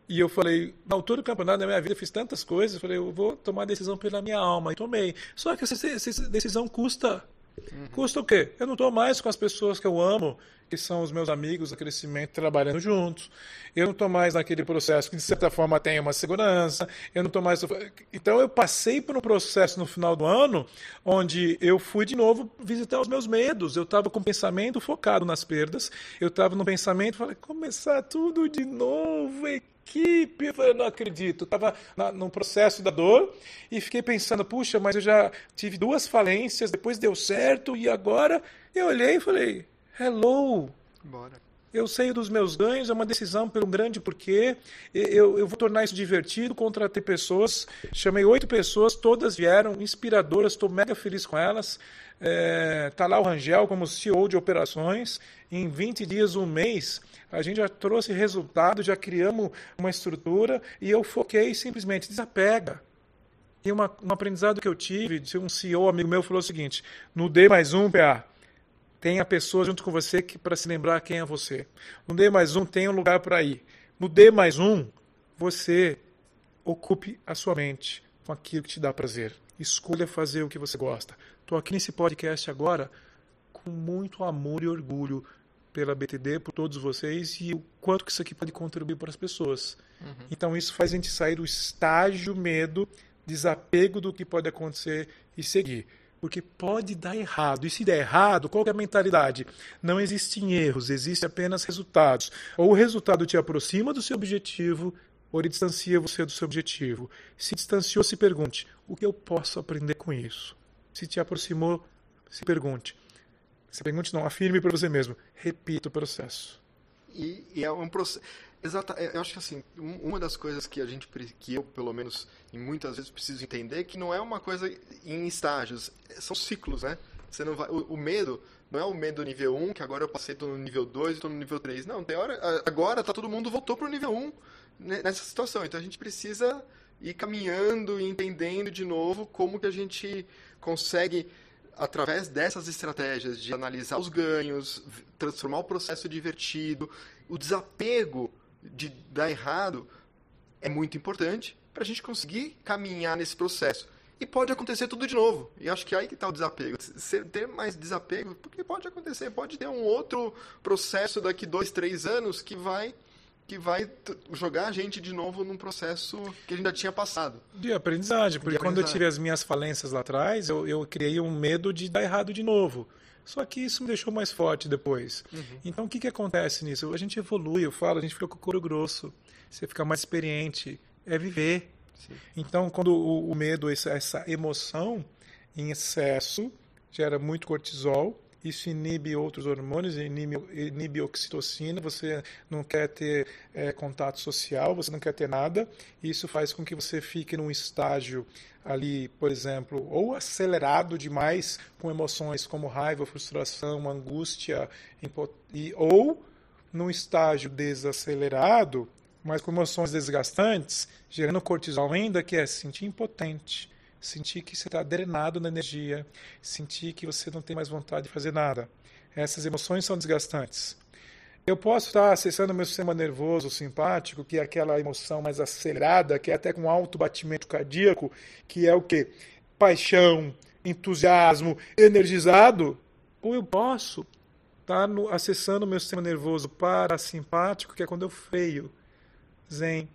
E eu falei, na altura do campeonato da minha vida, eu fiz tantas coisas, eu falei, eu vou tomar decisão pela minha alma. E tomei. Só que essa, essa decisão custa. Uhum. Custa o quê? Eu não estou mais com as pessoas que eu amo, que são os meus amigos do crescimento, trabalhando juntos. Eu não estou mais naquele processo que, de certa forma, tem uma segurança. Eu não estou mais. Então, eu passei por um processo no final do ano onde eu fui de novo visitar os meus medos. Eu estava com o pensamento focado nas perdas. Eu estava no pensamento, falei, começar tudo de novo, equipe. Eu falei, não acredito. Estava no processo da dor e fiquei pensando, puxa, mas eu já tive duas falências, depois deu certo e agora. Eu olhei e falei, Hello! Bora. Eu sei dos meus ganhos, é uma decisão pelo grande porquê. Eu, eu vou tornar isso divertido, contratei pessoas, chamei oito pessoas, todas vieram, inspiradoras, estou mega feliz com elas. É, tá lá o Rangel como CEO de operações. Em 20 dias, um mês, a gente já trouxe resultado, já criamos uma estrutura e eu foquei simplesmente, desapega. E uma, um aprendizado que eu tive, de um CEO amigo meu falou o seguinte: no D mais um, PA, Tenha pessoas junto com você que para se lembrar quem é você. No D mais um, tenha um lugar para ir. No D mais um, você ocupe a sua mente com aquilo que te dá prazer. Escolha fazer o que você gosta. Estou aqui nesse podcast agora com muito amor e orgulho pela BTD, por todos vocês e o quanto que isso aqui pode contribuir para as pessoas. Uhum. Então isso faz a gente sair do estágio medo, desapego do que pode acontecer e seguir. Porque pode dar errado. E se der errado, qual é a mentalidade? Não existem erros, existem apenas resultados. Ou o resultado te aproxima do seu objetivo, ou ele distancia você do seu objetivo. Se distanciou, se pergunte: o que eu posso aprender com isso? Se te aproximou, se pergunte. Se pergunte, não, afirme para você mesmo. Repita o processo. E, e é um processo. Exato, é, eu acho que assim, uma das coisas que a gente, que eu pelo menos, muitas vezes preciso entender, é que não é uma coisa em estágios, são ciclos, né? Você não vai, o, o medo não é o medo nível 1, que agora eu passei, estou no nível 2 e estou no nível 3. Não, tem hora, agora tá todo mundo voltou para o nível 1 né, nessa situação. Então a gente precisa ir caminhando e entendendo de novo como que a gente consegue através dessas estratégias de analisar os ganhos, transformar o processo divertido, o desapego de dar errado é muito importante para a gente conseguir caminhar nesse processo. E pode acontecer tudo de novo. E acho que aí que está o desapego. Ter mais desapego, porque pode acontecer, pode ter um outro processo daqui dois, três anos que vai que vai jogar a gente de novo num processo que a gente já tinha passado. De aprendizagem, porque de aprendizagem. quando eu tive as minhas falências lá atrás, eu, eu criei um medo de dar errado de novo. Só que isso me deixou mais forte depois. Uhum. Então, o que, que acontece nisso? A gente evolui, eu falo, a gente fica com o couro grosso, você fica mais experiente, é viver. Sim. Então, quando o, o medo, essa, essa emoção em excesso, gera muito cortisol, isso inibe outros hormônios, inibe, inibe oxitocina, você não quer ter é, contato social, você não quer ter nada, isso faz com que você fique num estágio ali, por exemplo, ou acelerado demais com emoções como raiva, frustração, angústia, e, ou num estágio desacelerado, mas com emoções desgastantes, gerando cortisol ainda, que é se sentir impotente, sentir que você está drenado na energia, sentir que você não tem mais vontade de fazer nada. Essas emoções são desgastantes. Eu posso estar acessando meu sistema nervoso simpático, que é aquela emoção mais acelerada, que é até com alto batimento cardíaco, que é o que? Paixão, entusiasmo, energizado. Ou eu posso estar no, acessando meu sistema nervoso parasimpático, que é quando eu freio, zen,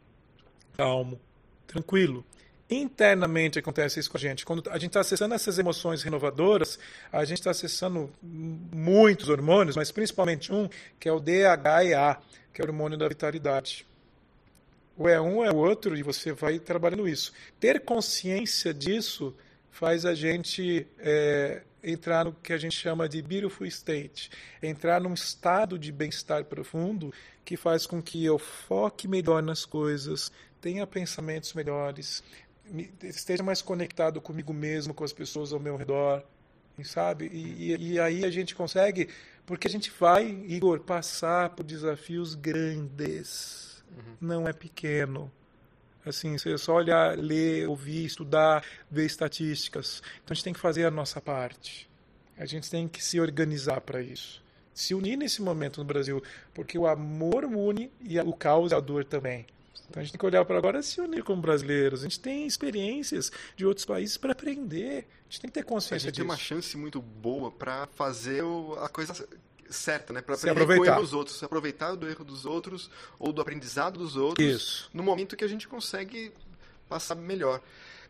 calmo, tranquilo internamente acontece isso com a gente. Quando a gente está acessando essas emoções renovadoras, a gente está acessando muitos hormônios, mas principalmente um, que é o DHEA, que é o hormônio da vitalidade. Ou é um, é o outro, e você vai trabalhando isso. Ter consciência disso faz a gente é, entrar no que a gente chama de beautiful state, entrar num estado de bem-estar profundo que faz com que eu foque melhor nas coisas, tenha pensamentos melhores, esteja mais conectado comigo mesmo, com as pessoas ao meu redor, sabe? E, e, e, aí a gente consegue, porque a gente vai, Igor, passar por desafios grandes, uhum. não é pequeno. Assim, você só olhar, ler, ouvir, estudar, ver estatísticas. Então a gente tem que fazer a nossa parte. A gente tem que se organizar para isso. Se unir nesse momento no Brasil, porque o amor une e o caos é a dor também. Então a gente tem que olhar para agora e se unir como brasileiros. A gente tem experiências de outros países para aprender. A gente tem que ter consciência disso. A gente disso. tem uma chance muito boa para fazer a coisa certa, né? Para aprender com o erro dos outros, se aproveitar do erro dos outros ou do aprendizado dos outros. Isso. No momento que a gente consegue passar melhor.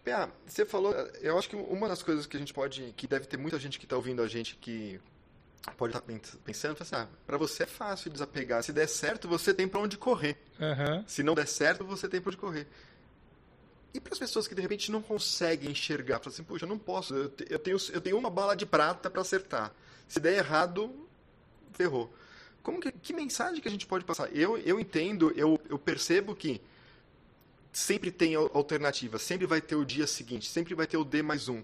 Pia, você falou, eu acho que uma das coisas que a gente pode, que deve ter muita gente que está ouvindo a gente que pode estar pensando, assim, ah, para você é fácil desapegar. Se der certo, você tem para onde correr. Uhum. Se não der certo, você tem para onde correr. E para as pessoas que de repente não conseguem enxergar, falam assim, puxa, eu não posso, eu, te, eu, tenho, eu tenho uma bala de prata para acertar. Se der errado, ferrou. Como que, que mensagem que a gente pode passar? Eu, eu entendo, eu, eu percebo que sempre tem alternativa, sempre vai ter o dia seguinte, sempre vai ter o D mais um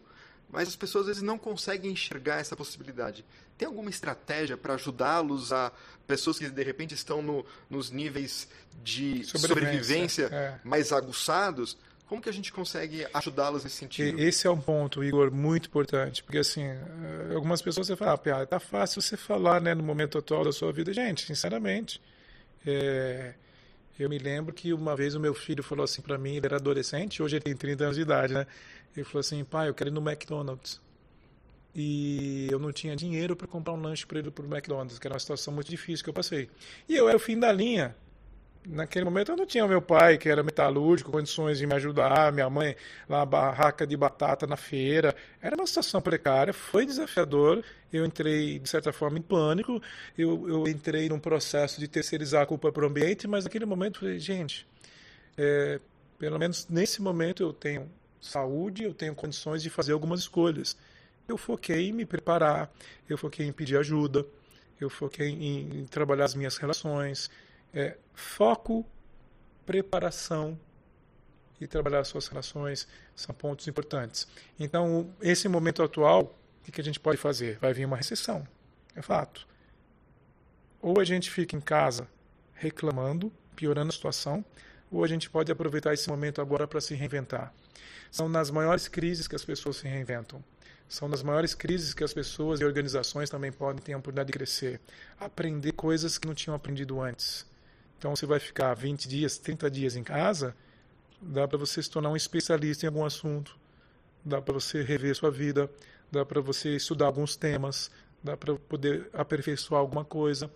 mas as pessoas às vezes não conseguem enxergar essa possibilidade. Tem alguma estratégia para ajudá-los a pessoas que de repente estão no, nos níveis de sobrevivência, sobrevivência é. mais aguçados? Como que a gente consegue ajudá-los nesse sentido? Esse é um ponto, Igor, muito importante, porque assim, eh, algumas pessoas você fala, ah, tá fácil você falar, né, no momento atual da sua vida, gente, sinceramente, é, eu me lembro que uma vez o meu filho falou assim para mim, ele era adolescente, hoje ele tem 30 anos de idade, né? Ele falou assim, pai, eu quero ir no McDonald's. E eu não tinha dinheiro para comprar um lanche para ele para o McDonald's, que era uma situação muito difícil que eu passei. E eu era o fim da linha. Naquele momento eu não tinha meu pai, que era metalúrgico, condições de me ajudar, minha mãe lá barraca de batata na feira. Era uma situação precária, foi desafiador. Eu entrei, de certa forma, em pânico. Eu, eu entrei num processo de terceirizar a culpa para o ambiente, mas naquele momento eu falei, gente, é, pelo menos nesse momento eu tenho saúde, eu tenho condições de fazer algumas escolhas. Eu foquei em me preparar, eu foquei em pedir ajuda, eu foquei em, em trabalhar as minhas relações. É, foco, preparação e trabalhar as suas relações são pontos importantes. Então, esse momento atual, o que a gente pode fazer? Vai vir uma recessão, é fato. Ou a gente fica em casa reclamando, piorando a situação, ou a gente pode aproveitar esse momento agora para se reinventar. São nas maiores crises que as pessoas se reinventam. São nas maiores crises que as pessoas e organizações também podem ter a oportunidade de crescer. Aprender coisas que não tinham aprendido antes. Então você vai ficar 20 dias, 30 dias em casa, dá para você se tornar um especialista em algum assunto, dá para você rever sua vida, dá para você estudar alguns temas, dá para poder aperfeiçoar alguma coisa,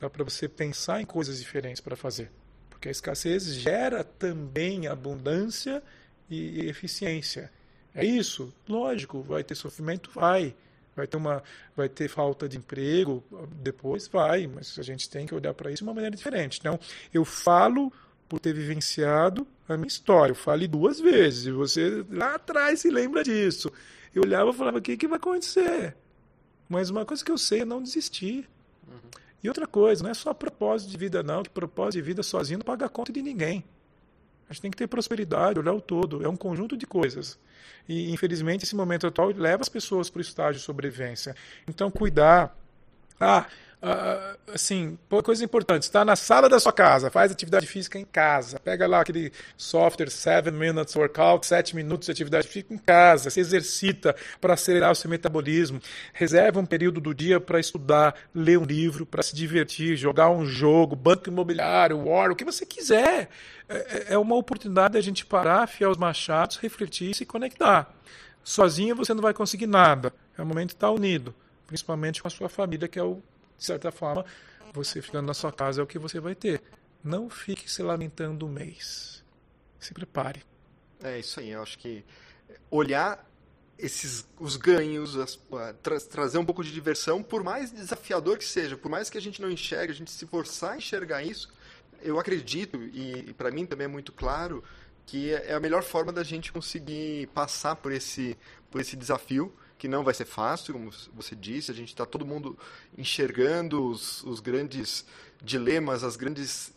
dá para você pensar em coisas diferentes para fazer. Porque a escassez gera também abundância e eficiência. É isso? Lógico, vai ter sofrimento? Vai. Vai ter, uma, vai ter falta de emprego? Depois vai, mas a gente tem que olhar para isso de uma maneira diferente. Então, eu falo por ter vivenciado a minha história. Eu falei duas vezes, e você lá atrás se lembra disso. Eu olhava e falava: o que, que vai acontecer? Mas uma coisa que eu sei é não desistir. Uhum. E outra coisa, não é só propósito de vida, não, que propósito de vida sozinho não paga conta de ninguém. A gente tem que ter prosperidade, olhar o todo. É um conjunto de coisas. E, infelizmente, esse momento atual leva as pessoas para o estágio de sobrevivência. Então, cuidar. Ah, Uh, assim, coisa importante, está na sala da sua casa, faz atividade física em casa, pega lá aquele software 7 Minutes Workout, 7 minutos de atividade física em casa, se exercita para acelerar o seu metabolismo, reserva um período do dia para estudar, ler um livro, para se divertir, jogar um jogo, banco imobiliário, war, o que você quiser. É, é, é uma oportunidade da gente parar, afiar os machados, refletir e se conectar. Sozinho você não vai conseguir nada. É o momento de estar unido, principalmente com a sua família, que é o de certa forma, você ficando na sua casa é o que você vai ter. Não fique se lamentando um mês. Se prepare. É isso aí. Eu acho que olhar esses os ganhos, as, tra trazer um pouco de diversão, por mais desafiador que seja, por mais que a gente não enxergue, a gente se forçar a enxergar isso, eu acredito e, e para mim também é muito claro que é a melhor forma da gente conseguir passar por esse por esse desafio que não vai ser fácil, como você disse, a gente está todo mundo enxergando os, os grandes dilemas, as grandes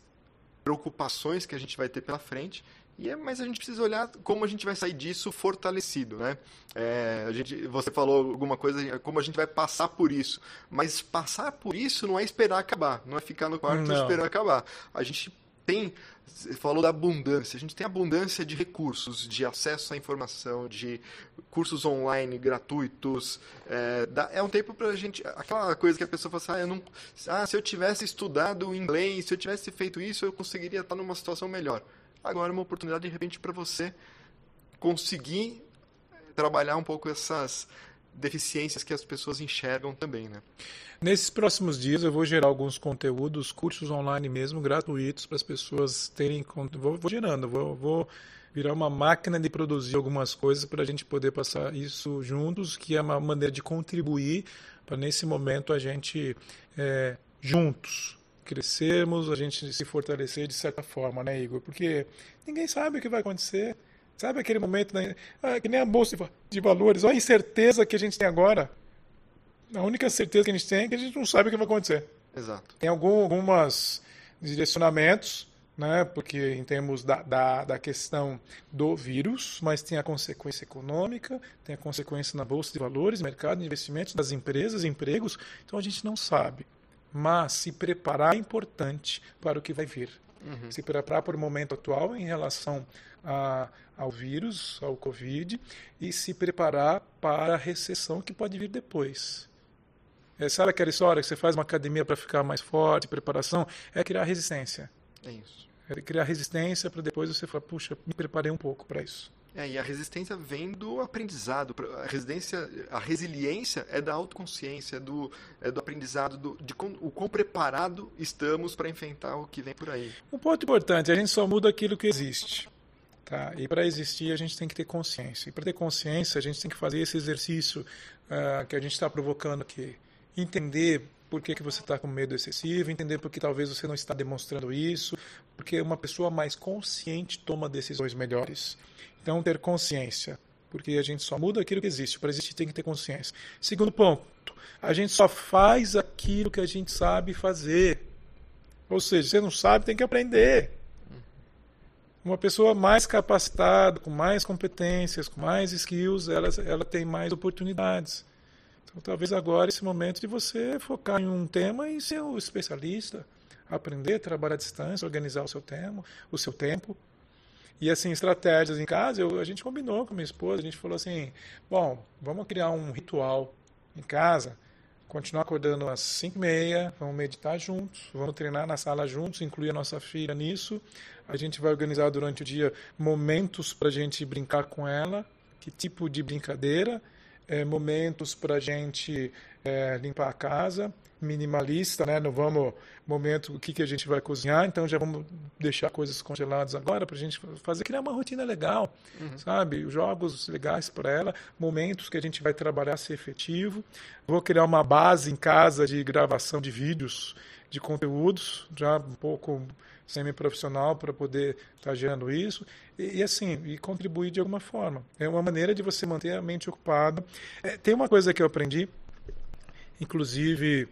preocupações que a gente vai ter pela frente. E é, mas a gente precisa olhar como a gente vai sair disso fortalecido, né? É, a gente, você falou alguma coisa, como a gente vai passar por isso. Mas passar por isso não é esperar acabar, não é ficar no quarto não. esperando acabar. A gente tem, você falou da abundância, a gente tem abundância de recursos, de acesso à informação, de cursos online gratuitos. É, é um tempo para a gente. Aquela coisa que a pessoa fala assim, ah, eu não, ah, se eu tivesse estudado inglês, se eu tivesse feito isso, eu conseguiria estar numa situação melhor. Agora é uma oportunidade, de repente, para você conseguir trabalhar um pouco essas deficiências que as pessoas enxergam também, né? Nesses próximos dias eu vou gerar alguns conteúdos, cursos online mesmo, gratuitos para as pessoas terem. Vou, vou gerando, vou, vou virar uma máquina de produzir algumas coisas para a gente poder passar isso juntos, que é uma maneira de contribuir para nesse momento a gente é, juntos crescermos, a gente se fortalecer de certa forma, né, Igor? Porque ninguém sabe o que vai acontecer. Sabe aquele momento, né? ah, que nem a bolsa de valores, olha a incerteza que a gente tem agora. A única certeza que a gente tem é que a gente não sabe o que vai acontecer. Exato. Tem algum, algumas direcionamentos, né? porque em termos da, da, da, questão do vírus, mas tem a consequência econômica, tem a consequência na bolsa de valores, mercado de investimentos, das empresas, empregos. Então a gente não sabe. Mas se preparar é importante para o que vai vir. Uhum. Se preparar para o momento atual em relação a, ao vírus, ao Covid, e se preparar para a recessão que pode vir depois. É, sabe aquela história que você faz uma academia para ficar mais forte, preparação? É criar resistência. É isso. É criar resistência para depois você falar, puxa, me preparei um pouco para isso. É, e a resistência vem do aprendizado. A resistência, a resiliência é da autoconsciência, é do, é do aprendizado, do, de com, o quão preparado estamos para enfrentar o que vem por aí. Um ponto importante, a gente só muda aquilo que existe. Tá? E para existir a gente tem que ter consciência. E para ter consciência a gente tem que fazer esse exercício uh, que a gente está provocando aqui. Entender por que, que você está com medo excessivo, entender por que talvez você não está demonstrando isso, porque uma pessoa mais consciente toma decisões melhores. Então, ter consciência, porque a gente só muda aquilo que existe. Para existir tem que ter consciência. Segundo ponto, a gente só faz aquilo que a gente sabe fazer. Ou seja, você não sabe, tem que aprender. Uma pessoa mais capacitada, com mais competências, com mais skills, ela, ela tem mais oportunidades. Então, talvez agora esse momento de você focar em um tema e ser o um especialista, aprender, trabalhar à distância, organizar o seu tempo, o seu tempo. E assim, estratégias em casa, eu, a gente combinou com minha esposa, a gente falou assim, bom, vamos criar um ritual em casa, continuar acordando às 5 e meia, vamos meditar juntos, vamos treinar na sala juntos, incluir a nossa filha nisso, a gente vai organizar durante o dia momentos para a gente brincar com ela. Que tipo de brincadeira? É, momentos para a gente é, limpar a casa, minimalista, né? Não vamos momento o que, que a gente vai cozinhar, então já vamos deixar coisas congeladas agora para a gente fazer criar uma rotina legal, uhum. sabe? Jogos legais para ela, momentos que a gente vai trabalhar ser efetivo. Vou criar uma base em casa de gravação de vídeos, de conteúdos, já um pouco semi-profissional para poder estar tá gerando isso e, e, assim e contribuir de alguma forma é uma maneira de você manter a mente ocupada é, tem uma coisa que eu aprendi Inclusive,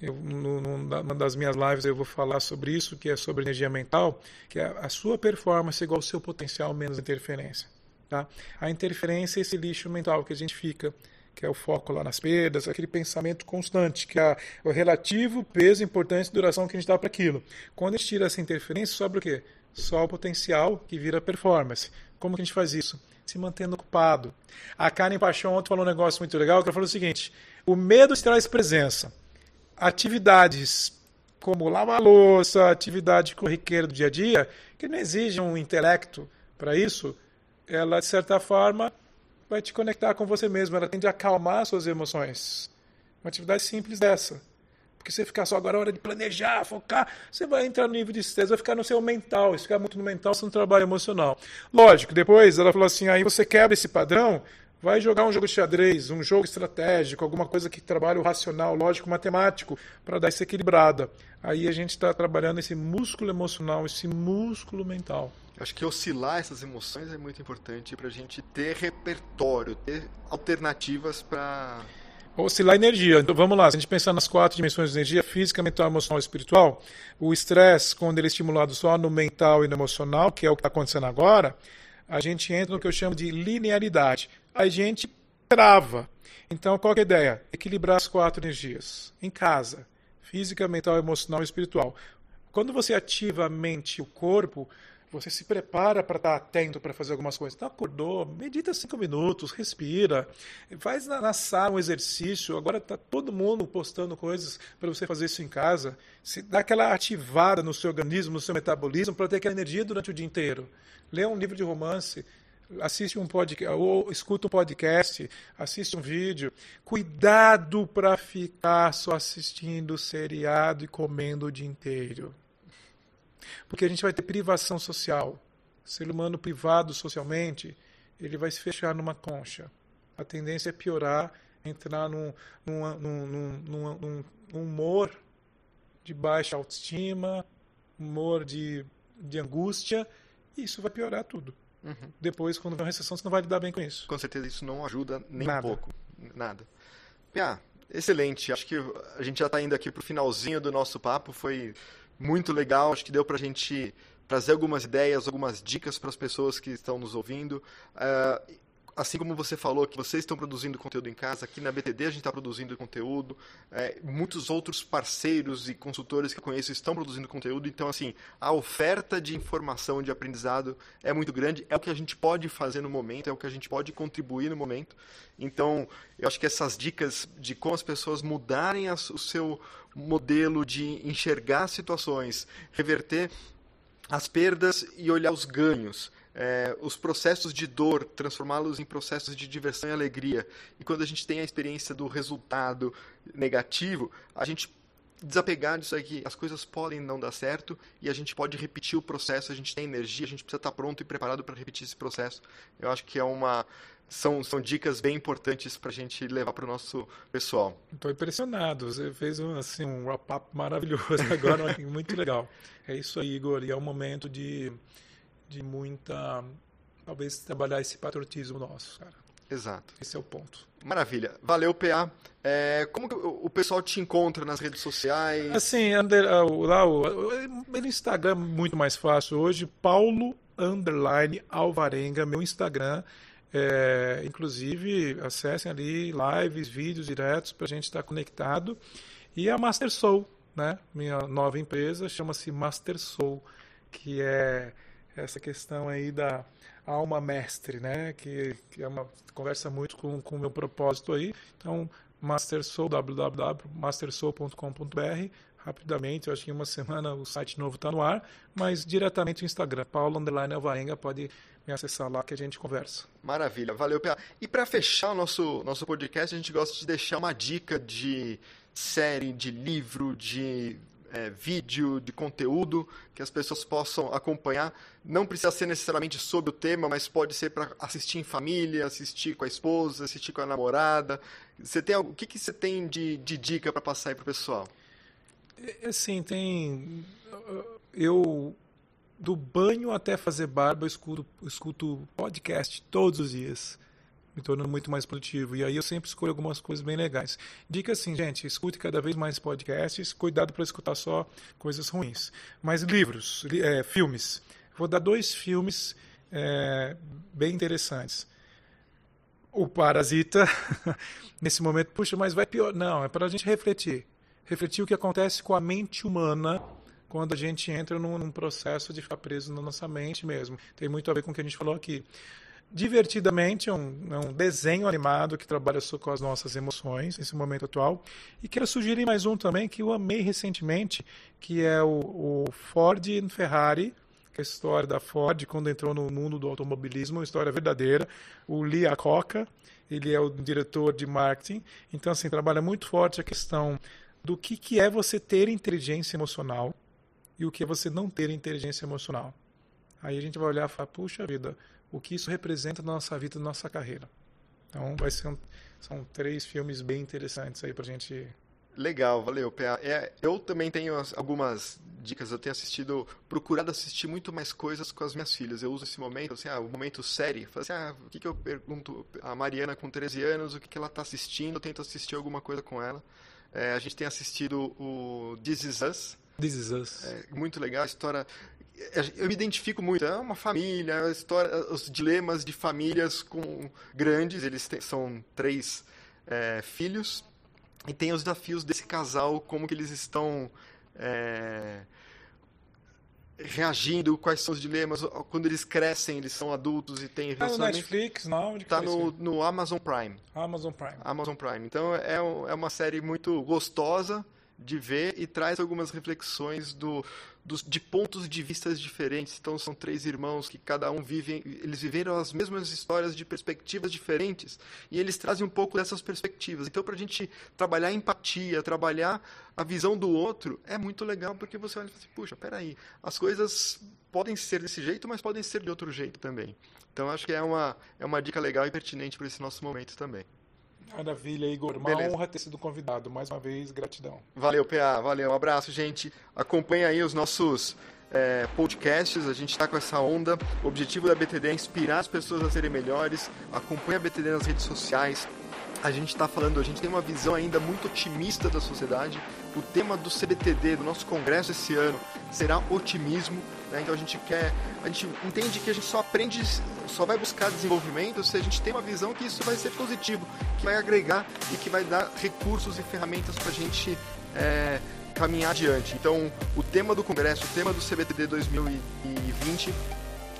eu, numa das minhas lives eu vou falar sobre isso, que é sobre energia mental, que é a sua performance igual ao seu potencial menos interferência. Tá? A interferência é esse lixo mental que a gente fica, que é o foco lá nas perdas, aquele pensamento constante, que é o relativo peso, importância e duração que a gente dá para aquilo. Quando a gente tira essa interferência, sobra o quê? Só o potencial que vira performance. Como que a gente faz isso? Se mantendo ocupado. A Karen Paixão ontem falou um negócio muito legal, que ela falou o seguinte, o medo te traz presença. Atividades como lavar louça, atividade corriqueira do dia a dia, que não exigem um intelecto para isso, ela, de certa forma, vai te conectar com você mesmo. Ela tende a acalmar suas emoções. Uma atividade simples dessa. Porque você ficar só agora, hora de planejar, focar, você vai entrar no nível de estresse, vai ficar no seu mental. Se ficar muito no mental, você não trabalha emocional. Lógico, depois ela falou assim: aí você quebra esse padrão, vai jogar um jogo de xadrez, um jogo estratégico, alguma coisa que trabalhe o racional, lógico, matemático, para dar essa equilibrada. Aí a gente está trabalhando esse músculo emocional, esse músculo mental. Acho que oscilar essas emoções é muito importante para a gente ter repertório, ter alternativas para. Oscilar energia. Então vamos lá, se a gente pensar nas quatro dimensões de energia, física, mental, emocional e espiritual, o estresse, quando ele é estimulado só no mental e no emocional, que é o que está acontecendo agora, a gente entra no que eu chamo de linearidade. A gente trava. Então, qual é a ideia? Equilibrar as quatro energias. Em casa, física, mental, emocional e espiritual. Quando você ativa a mente e o corpo, você se prepara para estar atento para fazer algumas coisas. Então, acordou, medita cinco minutos, respira, faz na, na sala um exercício. Agora está todo mundo postando coisas para você fazer isso em casa. Se dá aquela ativada no seu organismo, no seu metabolismo, para ter aquela energia durante o dia inteiro. Lê um livro de romance, assiste um podcast, ou escuta um podcast, assiste um vídeo. Cuidado para ficar só assistindo seriado e comendo o dia inteiro. Porque a gente vai ter privação social. O ser humano privado socialmente, ele vai se fechar numa concha. A tendência é piorar, entrar num, num, num, num humor de baixa autoestima, humor de, de angústia, e isso vai piorar tudo. Uhum. Depois, quando vem uma recessão, você não vai lidar bem com isso. Com certeza isso não ajuda nem Nada. um pouco. Nada. Ah, excelente. Acho que a gente já está indo aqui para o finalzinho do nosso papo. Foi muito legal. Acho que deu para a gente trazer algumas ideias, algumas dicas para as pessoas que estão nos ouvindo. Uh, assim como você falou que vocês estão produzindo conteúdo em casa, aqui na BTD a gente está produzindo conteúdo, é, muitos outros parceiros e consultores que eu conheço estão produzindo conteúdo, então assim, a oferta de informação, de aprendizado é muito grande, é o que a gente pode fazer no momento, é o que a gente pode contribuir no momento, então eu acho que essas dicas de como as pessoas mudarem o seu modelo de enxergar situações, reverter as perdas e olhar os ganhos. É, os processos de dor, transformá-los em processos de diversão e alegria. E quando a gente tem a experiência do resultado negativo, a gente desapegar disso aqui. As coisas podem não dar certo e a gente pode repetir o processo. A gente tem energia, a gente precisa estar pronto e preparado para repetir esse processo. Eu acho que é uma são, são dicas bem importantes para a gente levar para o nosso pessoal. Estou impressionado. Você fez um, assim, um wrap-up maravilhoso agora, muito legal. É isso aí, Igor. E é o momento de, de muita. Talvez trabalhar esse patriotismo nosso, cara. Exato. Esse é o ponto. Maravilha. Valeu, PA. É, como que o pessoal te encontra nas redes sociais? Assim, under, uh, lá, no Instagram é muito mais fácil hoje. Paulo Underline Alvarenga, meu Instagram. É, inclusive, acessem ali lives, vídeos diretos para a gente estar conectado. E a Master Soul, né? minha nova empresa, chama-se Master Soul, que é essa questão aí da alma mestre, né? que, que é uma, conversa muito com o meu propósito aí. Então, Master Soul, www.mastersoul.com.br rapidamente, eu acho que em uma semana o site novo está no ar, mas diretamente no Instagram, Paulo Underline Alvarenga, pode me acessar lá que a gente conversa. Maravilha, valeu, Pia. E para fechar o nosso, nosso podcast, a gente gosta de deixar uma dica de série, de livro, de é, vídeo, de conteúdo que as pessoas possam acompanhar. Não precisa ser necessariamente sobre o tema, mas pode ser para assistir em família, assistir com a esposa, assistir com a namorada. Você tem o que, que você tem de, de dica para passar aí para o pessoal? É, assim, tem. Eu do banho até fazer barba, eu escuto, eu escuto podcast todos os dias. Me tornando muito mais produtivo. E aí eu sempre escolho algumas coisas bem legais. Dica assim, gente, escute cada vez mais podcasts, cuidado para escutar só coisas ruins. Mas livros, é, filmes. Vou dar dois filmes é, bem interessantes. O Parasita, nesse momento, puxa, mas vai pior. Não, é para a gente refletir. Refletir o que acontece com a mente humana quando a gente entra num, num, processo de ficar preso na nossa mente mesmo. Tem muito a ver com o que a gente falou aqui. Divertidamente, um, um desenho animado que trabalha com as nossas emoções nesse momento atual. E quero sugerir mais um também que eu amei recentemente, que é o, o Ford Ferrari, que é a história da Ford quando entrou no mundo do automobilismo, uma história verdadeira. O Lee Iacocca, ele é o diretor de marketing, então assim trabalha muito forte a questão do que, que é você ter inteligência emocional e o que é você não ter inteligência emocional. Aí a gente vai olhar e falar, puxa vida, o que isso representa na nossa vida, na nossa carreira. Então, vai ser um, são três filmes bem interessantes aí pra gente Legal, valeu, PA. É, eu também tenho algumas dicas. Eu tenho assistido, procurado assistir muito mais coisas com as minhas filhas. Eu uso esse momento, assim, ah, o momento série. Falo assim, ah, o que, que eu pergunto? A Mariana com 13 anos, o que, que ela está assistindo? Eu tento assistir alguma coisa com ela. É, a gente tem assistido o This Is Us. This Is Us. É, muito legal, a história eu me identifico muito. É uma família, a história, os dilemas de famílias com grandes. Eles têm, são três é, filhos e tem os desafios desse casal, como que eles estão é, reagindo, quais são os dilemas. Quando eles crescem, eles são adultos e têm Tá no Netflix, não? Está no, no Amazon Prime. Amazon Prime. Amazon Prime. Então é, é uma série muito gostosa de ver e traz algumas reflexões do, de pontos de vistas diferentes. Então são três irmãos que cada um vive, eles viveram as mesmas histórias de perspectivas diferentes e eles trazem um pouco dessas perspectivas. Então para a gente trabalhar a empatia, trabalhar a visão do outro é muito legal porque você olha e fala assim, puxa, peraí, as coisas podem ser desse jeito, mas podem ser de outro jeito também. Então acho que é uma, é uma dica legal e pertinente para esse nosso momento também. Maravilha, Igor. Uma Beleza. honra ter sido convidado. Mais uma vez, gratidão. Valeu, PA. Valeu. Um abraço, gente. Acompanha aí os nossos é, podcasts. A gente está com essa onda. O objetivo da BTD é inspirar as pessoas a serem melhores. Acompanha a BTD nas redes sociais. A gente está falando, a gente tem uma visão ainda muito otimista da sociedade. O tema do CBTD, do nosso congresso esse ano, será otimismo. Né? Então a gente quer, a gente entende que a gente só aprende, só vai buscar desenvolvimento se a gente tem uma visão que isso vai ser positivo, que vai agregar e que vai dar recursos e ferramentas para a gente é, caminhar adiante. Então o tema do congresso, o tema do CBTD 2020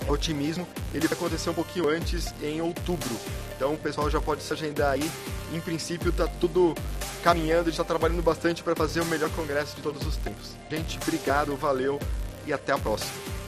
otimismo, ele vai acontecer um pouquinho antes, em outubro. Então o pessoal já pode se agendar aí. Em princípio está tudo caminhando, a gente está trabalhando bastante para fazer o melhor congresso de todos os tempos. Gente, obrigado, valeu e até a próxima.